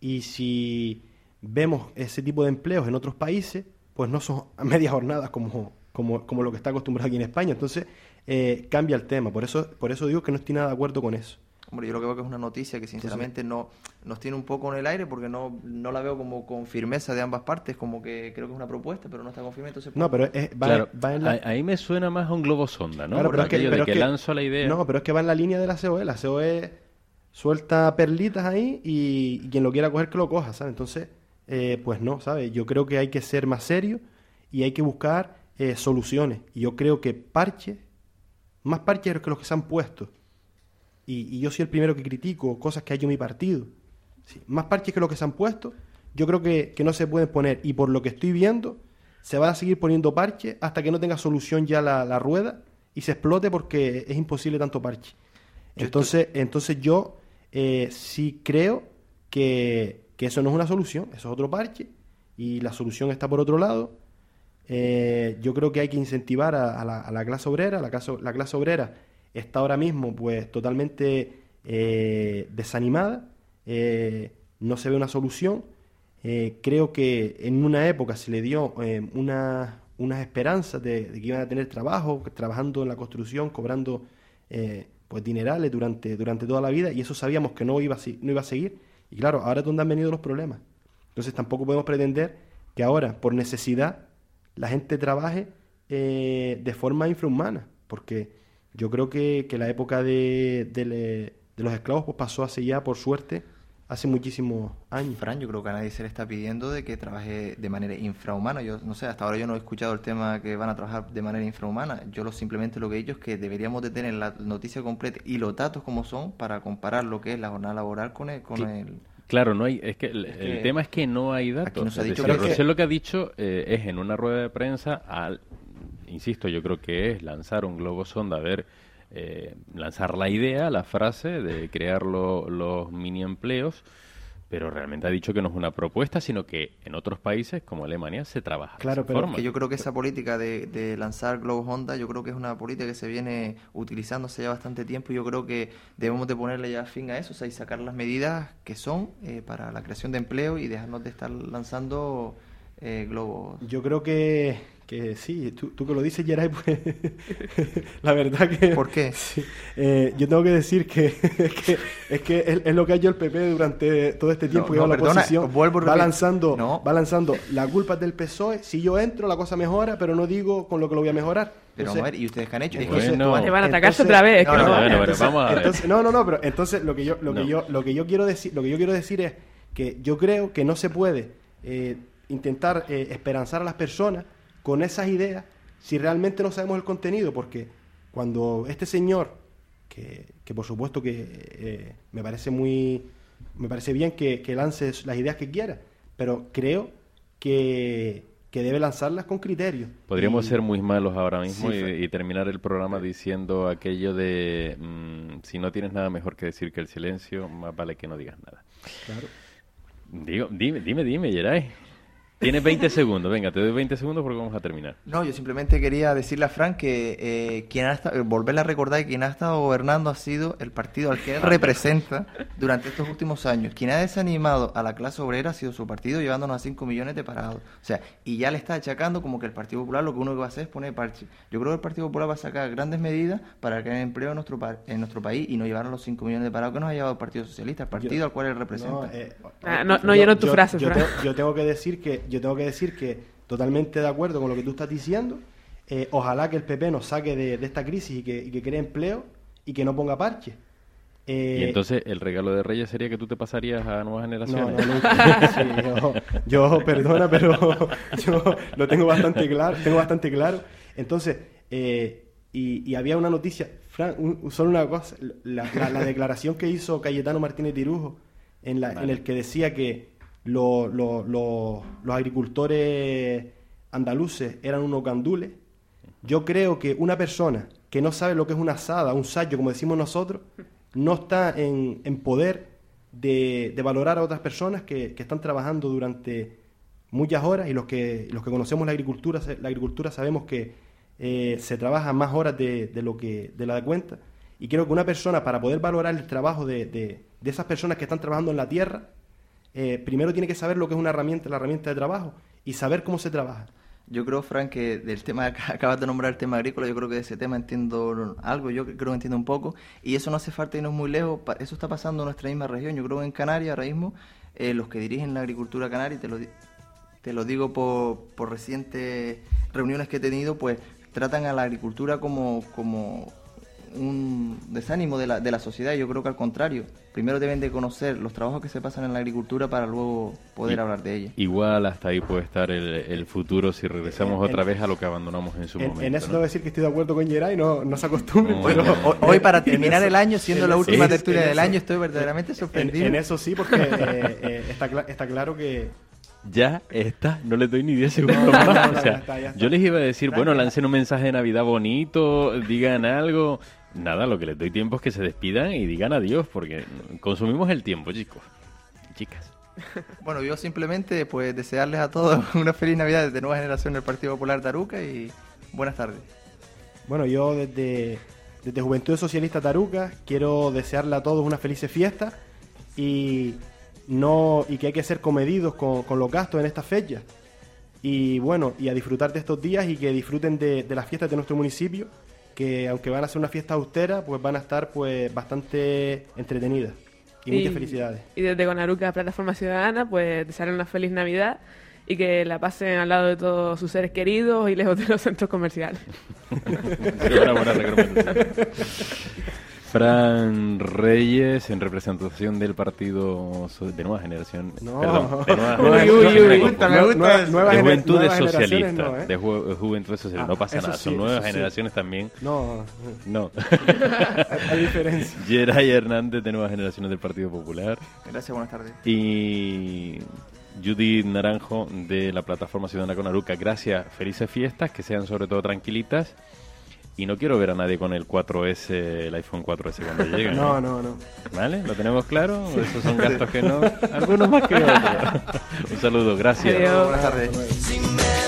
Y si vemos ese tipo de empleos en otros países, pues no son a media jornada como, como, como lo que está acostumbrado aquí en España. Entonces, eh, cambia el tema. Por eso, por eso digo que no estoy nada de acuerdo con eso. Hombre, yo lo que veo que es una noticia que sinceramente no nos tiene un poco en el aire porque no, no la veo como con firmeza de ambas partes, como que creo que es una propuesta, pero no está confirmada. Entonces, no, pero va, va en la... ahí me suena más a un globo sonda, ¿no? pero es que, de que, lanzo la idea. No, pero es que va en la línea de la COE. La COE suelta perlitas ahí y, quien lo quiera coger que lo coja, ¿sabes? Entonces, eh, pues no, ¿sabes? Yo creo que hay que ser más serio y hay que buscar eh, soluciones. Y yo creo que parches, más parches que los que se han puesto y, yo soy el primero que critico cosas que ha hecho mi partido, más parches que lo que se han puesto, yo creo que, no se pueden poner. Y por lo que estoy viendo, se va a seguir poniendo parches hasta que no tenga solución ya la, rueda y se explote porque es imposible tanto parche. Entonces, entonces yo eh, sí creo que, eso no es una solución, eso es otro parche y la solución está por otro lado. Eh, yo creo que hay que incentivar a, la, clase obrera, la clase, la clase obrera está ahora mismo pues totalmente eh, desanimada, eh, no se ve una solución. Eh, creo que en una época se le dio una, unas esperanzas de, que iban a tener trabajo, trabajando en la construcción, cobrando pues dinerales durante, durante toda la vida y eso sabíamos que no iba, a, no iba a seguir. Y claro, ahora es donde han venido los problemas. Entonces tampoco podemos pretender que ahora, por necesidad, la gente trabaje de forma infrahumana, porque yo creo que, que la época de, de, los esclavos pues pasó hace ya, por suerte, hace muchísimos años. Fran, yo creo que a nadie se le está pidiendo de que trabaje de manera infrahumana. Yo no sé, hasta ahora yo no he escuchado el tema que van a trabajar de manera infrahumana. Yo lo, simplemente lo que he dicho es que deberíamos de tener la noticia completa y los datos como son para comparar lo que es la jornada laboral con el... Con el Claro, no hay, es que el, tema es que no hay datos. Aquí ha dicho que... lo que ha dicho eh, es en una rueda de prensa al, insisto, yo creo que es lanzar un globo sonda, a ver, eh, lanzar la idea, la frase de crear los mini empleos, pero realmente ha dicho que no es una propuesta, sino que en otros países como Alemania se trabaja Claro, de esa pero forma. Que yo creo que esa política de, de lanzar globos Honda, yo creo que es una política que se viene utilizando hace ya bastante tiempo y yo creo que debemos de ponerle ya fin a eso, o sea, y sacar las medidas que son eh, para la creación de empleo y dejarnos de estar lanzando eh, globos. Yo creo que, que sí, tú, tú que lo dices, Geray, pues la verdad que... ¿Por qué? Sí, eh, yo tengo que decir que, es que, es, que es, es lo que ha hecho el PP durante todo este tiempo No, que no, la perdona, oposición. vuelvo a va repetir. lanzando, No. va lanzando la culpa es del PSOE. Si yo entro, la cosa mejora, pero no digo con lo que lo voy a mejorar. Pero Entonces- vamos a ver, ¿y ustedes qué han hecho? entonces- Bueno. Van a atacarse Entonces- otra vez. No, no, no- bueno, bueno, entonces- vamos a ver. entonces- no, no, no, pero entonces lo que yo, lo que yo, lo que yo quiero decir, lo que yo quiero decir es que yo creo que no se puede eh, intentar eh, esperanzar a las personas con esas ideas si realmente no sabemos el contenido, porque cuando este señor, que, que por supuesto que eh, me parece muy, me parece bien que, que lance las ideas que quiera, pero creo que, que debe lanzarlas con criterio. Podríamos Y- ser muy malos ahora mismo Sí, y, terminar el programa diciendo aquello de mm, si no tienes nada mejor que decir que el silencio, más vale que no digas nada. Claro. Digo, dime, dime, dime, Geray. Tienes 20 segundos, venga, te doy 20 segundos porque vamos a terminar. No, yo simplemente quería decirle a Frank que eh, quien ha estado, volverle a recordar que quien ha estado gobernando ha sido el partido al que él representa durante estos últimos años. Quien ha desanimado a la clase obrera ha sido su partido, llevándonos a 5 millones de parados. O sea, y ya le está achacando como que el Partido Popular lo que uno va a hacer es poner parche. Yo creo que el Partido Popular va a sacar grandes medidas para crear empleo en nuestro, pa- en nuestro país y no llevar a los 5 millones de parados que nos ha llevado el Partido Socialista, el partido Yo- al cual él representa. No, eh, Ah, no- no llenó tu yo- frase, Yo, Fran. te- yo tengo que decir que yo tengo que decir que totalmente de acuerdo con lo que tú estás diciendo. Eh, ojalá que el PP nos saque de, de esta crisis y que, y que cree empleo y que no ponga parche. Eh, Y entonces el regalo de Reyes sería que tú te pasarías a nuevas generaciones. no, nunca. Sí, yo, yo, perdona, pero yo lo tengo bastante claro. Tengo bastante claro. Entonces, eh, y, y había una noticia, Fran, un- solo una cosa, la, la- la declaración que hizo Cayetano Martínez Tirujo, en, la, en el que decía que lo- lo- lo- los agricultores andaluces eran unos gandules. Yo creo que una persona que no sabe lo que es una asada, un sayo, como decimos nosotros, no está en, en poder de, de valorar a otras personas que, que están trabajando durante muchas horas y los que, los que conocemos la agricultura, la agricultura sabemos que eh, se trabaja más horas de, de lo que de la cuenta. Y creo que una persona, para poder valorar el trabajo de- de esas personas que están trabajando en la tierra, eh, primero tiene que saber lo que es una herramienta, la herramienta de trabajo, y saber cómo se trabaja. Yo creo, Frank, que del tema, acabas de nombrar el tema agrícola, yo creo que de ese tema entiendo algo, yo creo que entiendo un poco, y eso no hace falta irnos muy lejos, eso está pasando en nuestra misma región, yo creo que en Canarias ahora mismo, eh, los que dirigen la agricultura canaria, te lo, te lo digo por, por recientes reuniones que he tenido, pues tratan a la agricultura como, como un desánimo de la, de la sociedad, yo creo que al contrario, primero deben de conocer los trabajos que se pasan en la agricultura para luego poder Y- hablar de ella. Igual hasta ahí puede estar el, el futuro si regresamos En- otra vez a lo que abandonamos en su En, momento. en eso ¿no? decir que estoy de acuerdo con Geray, no, no se acostumbren, No, pero... no. Hoy, para terminar el año, siendo en la última en- tertulia en del eso- año, estoy verdaderamente En, sorprendido. en eso sí, porque eh, eh, está, cla- está claro que... Ya está, no les doy ni 10 segundos No, no, más. no, no, O sea, ya está, ya está. Yo les iba a decir, bueno, lancen un mensaje de Navidad bonito, digan algo. Nada, lo que les doy tiempo es que se despidan y digan adiós, porque consumimos el tiempo, chicos. Chicas. Bueno, yo simplemente pues desearles a todos una feliz Navidad desde Nueva Generación del Partido Popular Taruca y buenas tardes. Bueno, yo desde, desde Juventud Socialista Taruca quiero desearle a todos una feliz fiesta y, no, y que hay que ser comedidos con, con los gastos en estas fechas. Y bueno, y a disfrutar de estos días y que disfruten de, de las fiestas de nuestro municipio, que aunque van a ser una fiesta austera, pues van a estar pues bastante entretenidas. Y, muchas felicidades. Y desde Conaruca Plataforma Ciudadana, pues desearles una feliz Navidad y que la pasen al lado de todos sus seres queridos y lejos de los centros comerciales. Sería una buena recomendación. Fran Reyes, en representación del partido de Nueva Generación. No. Perdón, de Nueva Uy, Generación. uy, me uy, confundo. me gusta Nueva- de Juventudes Socialistas. no, ¿eh? De ju- Juventudes Socialistas. Ah, no pasa nada, son nuevas sí. generaciones también. No, No. hay, hay diferencia. Geray Hernández, de Nuevas Generaciones del Partido Popular. Gracias, buenas tardes. Y Judith Naranjo, de la Plataforma Ciudadana Conaruca. Gracias, felices fiestas, que sean sobre todo tranquilitas. Y no quiero ver a nadie con el 4S, el iPhone 4S cuando llegue. No, no, no. ¿Vale? ¿Lo tenemos claro? Esos son gastos que no. Algunos más que otros. Un saludo, gracias. Adiós. Buenas tardes.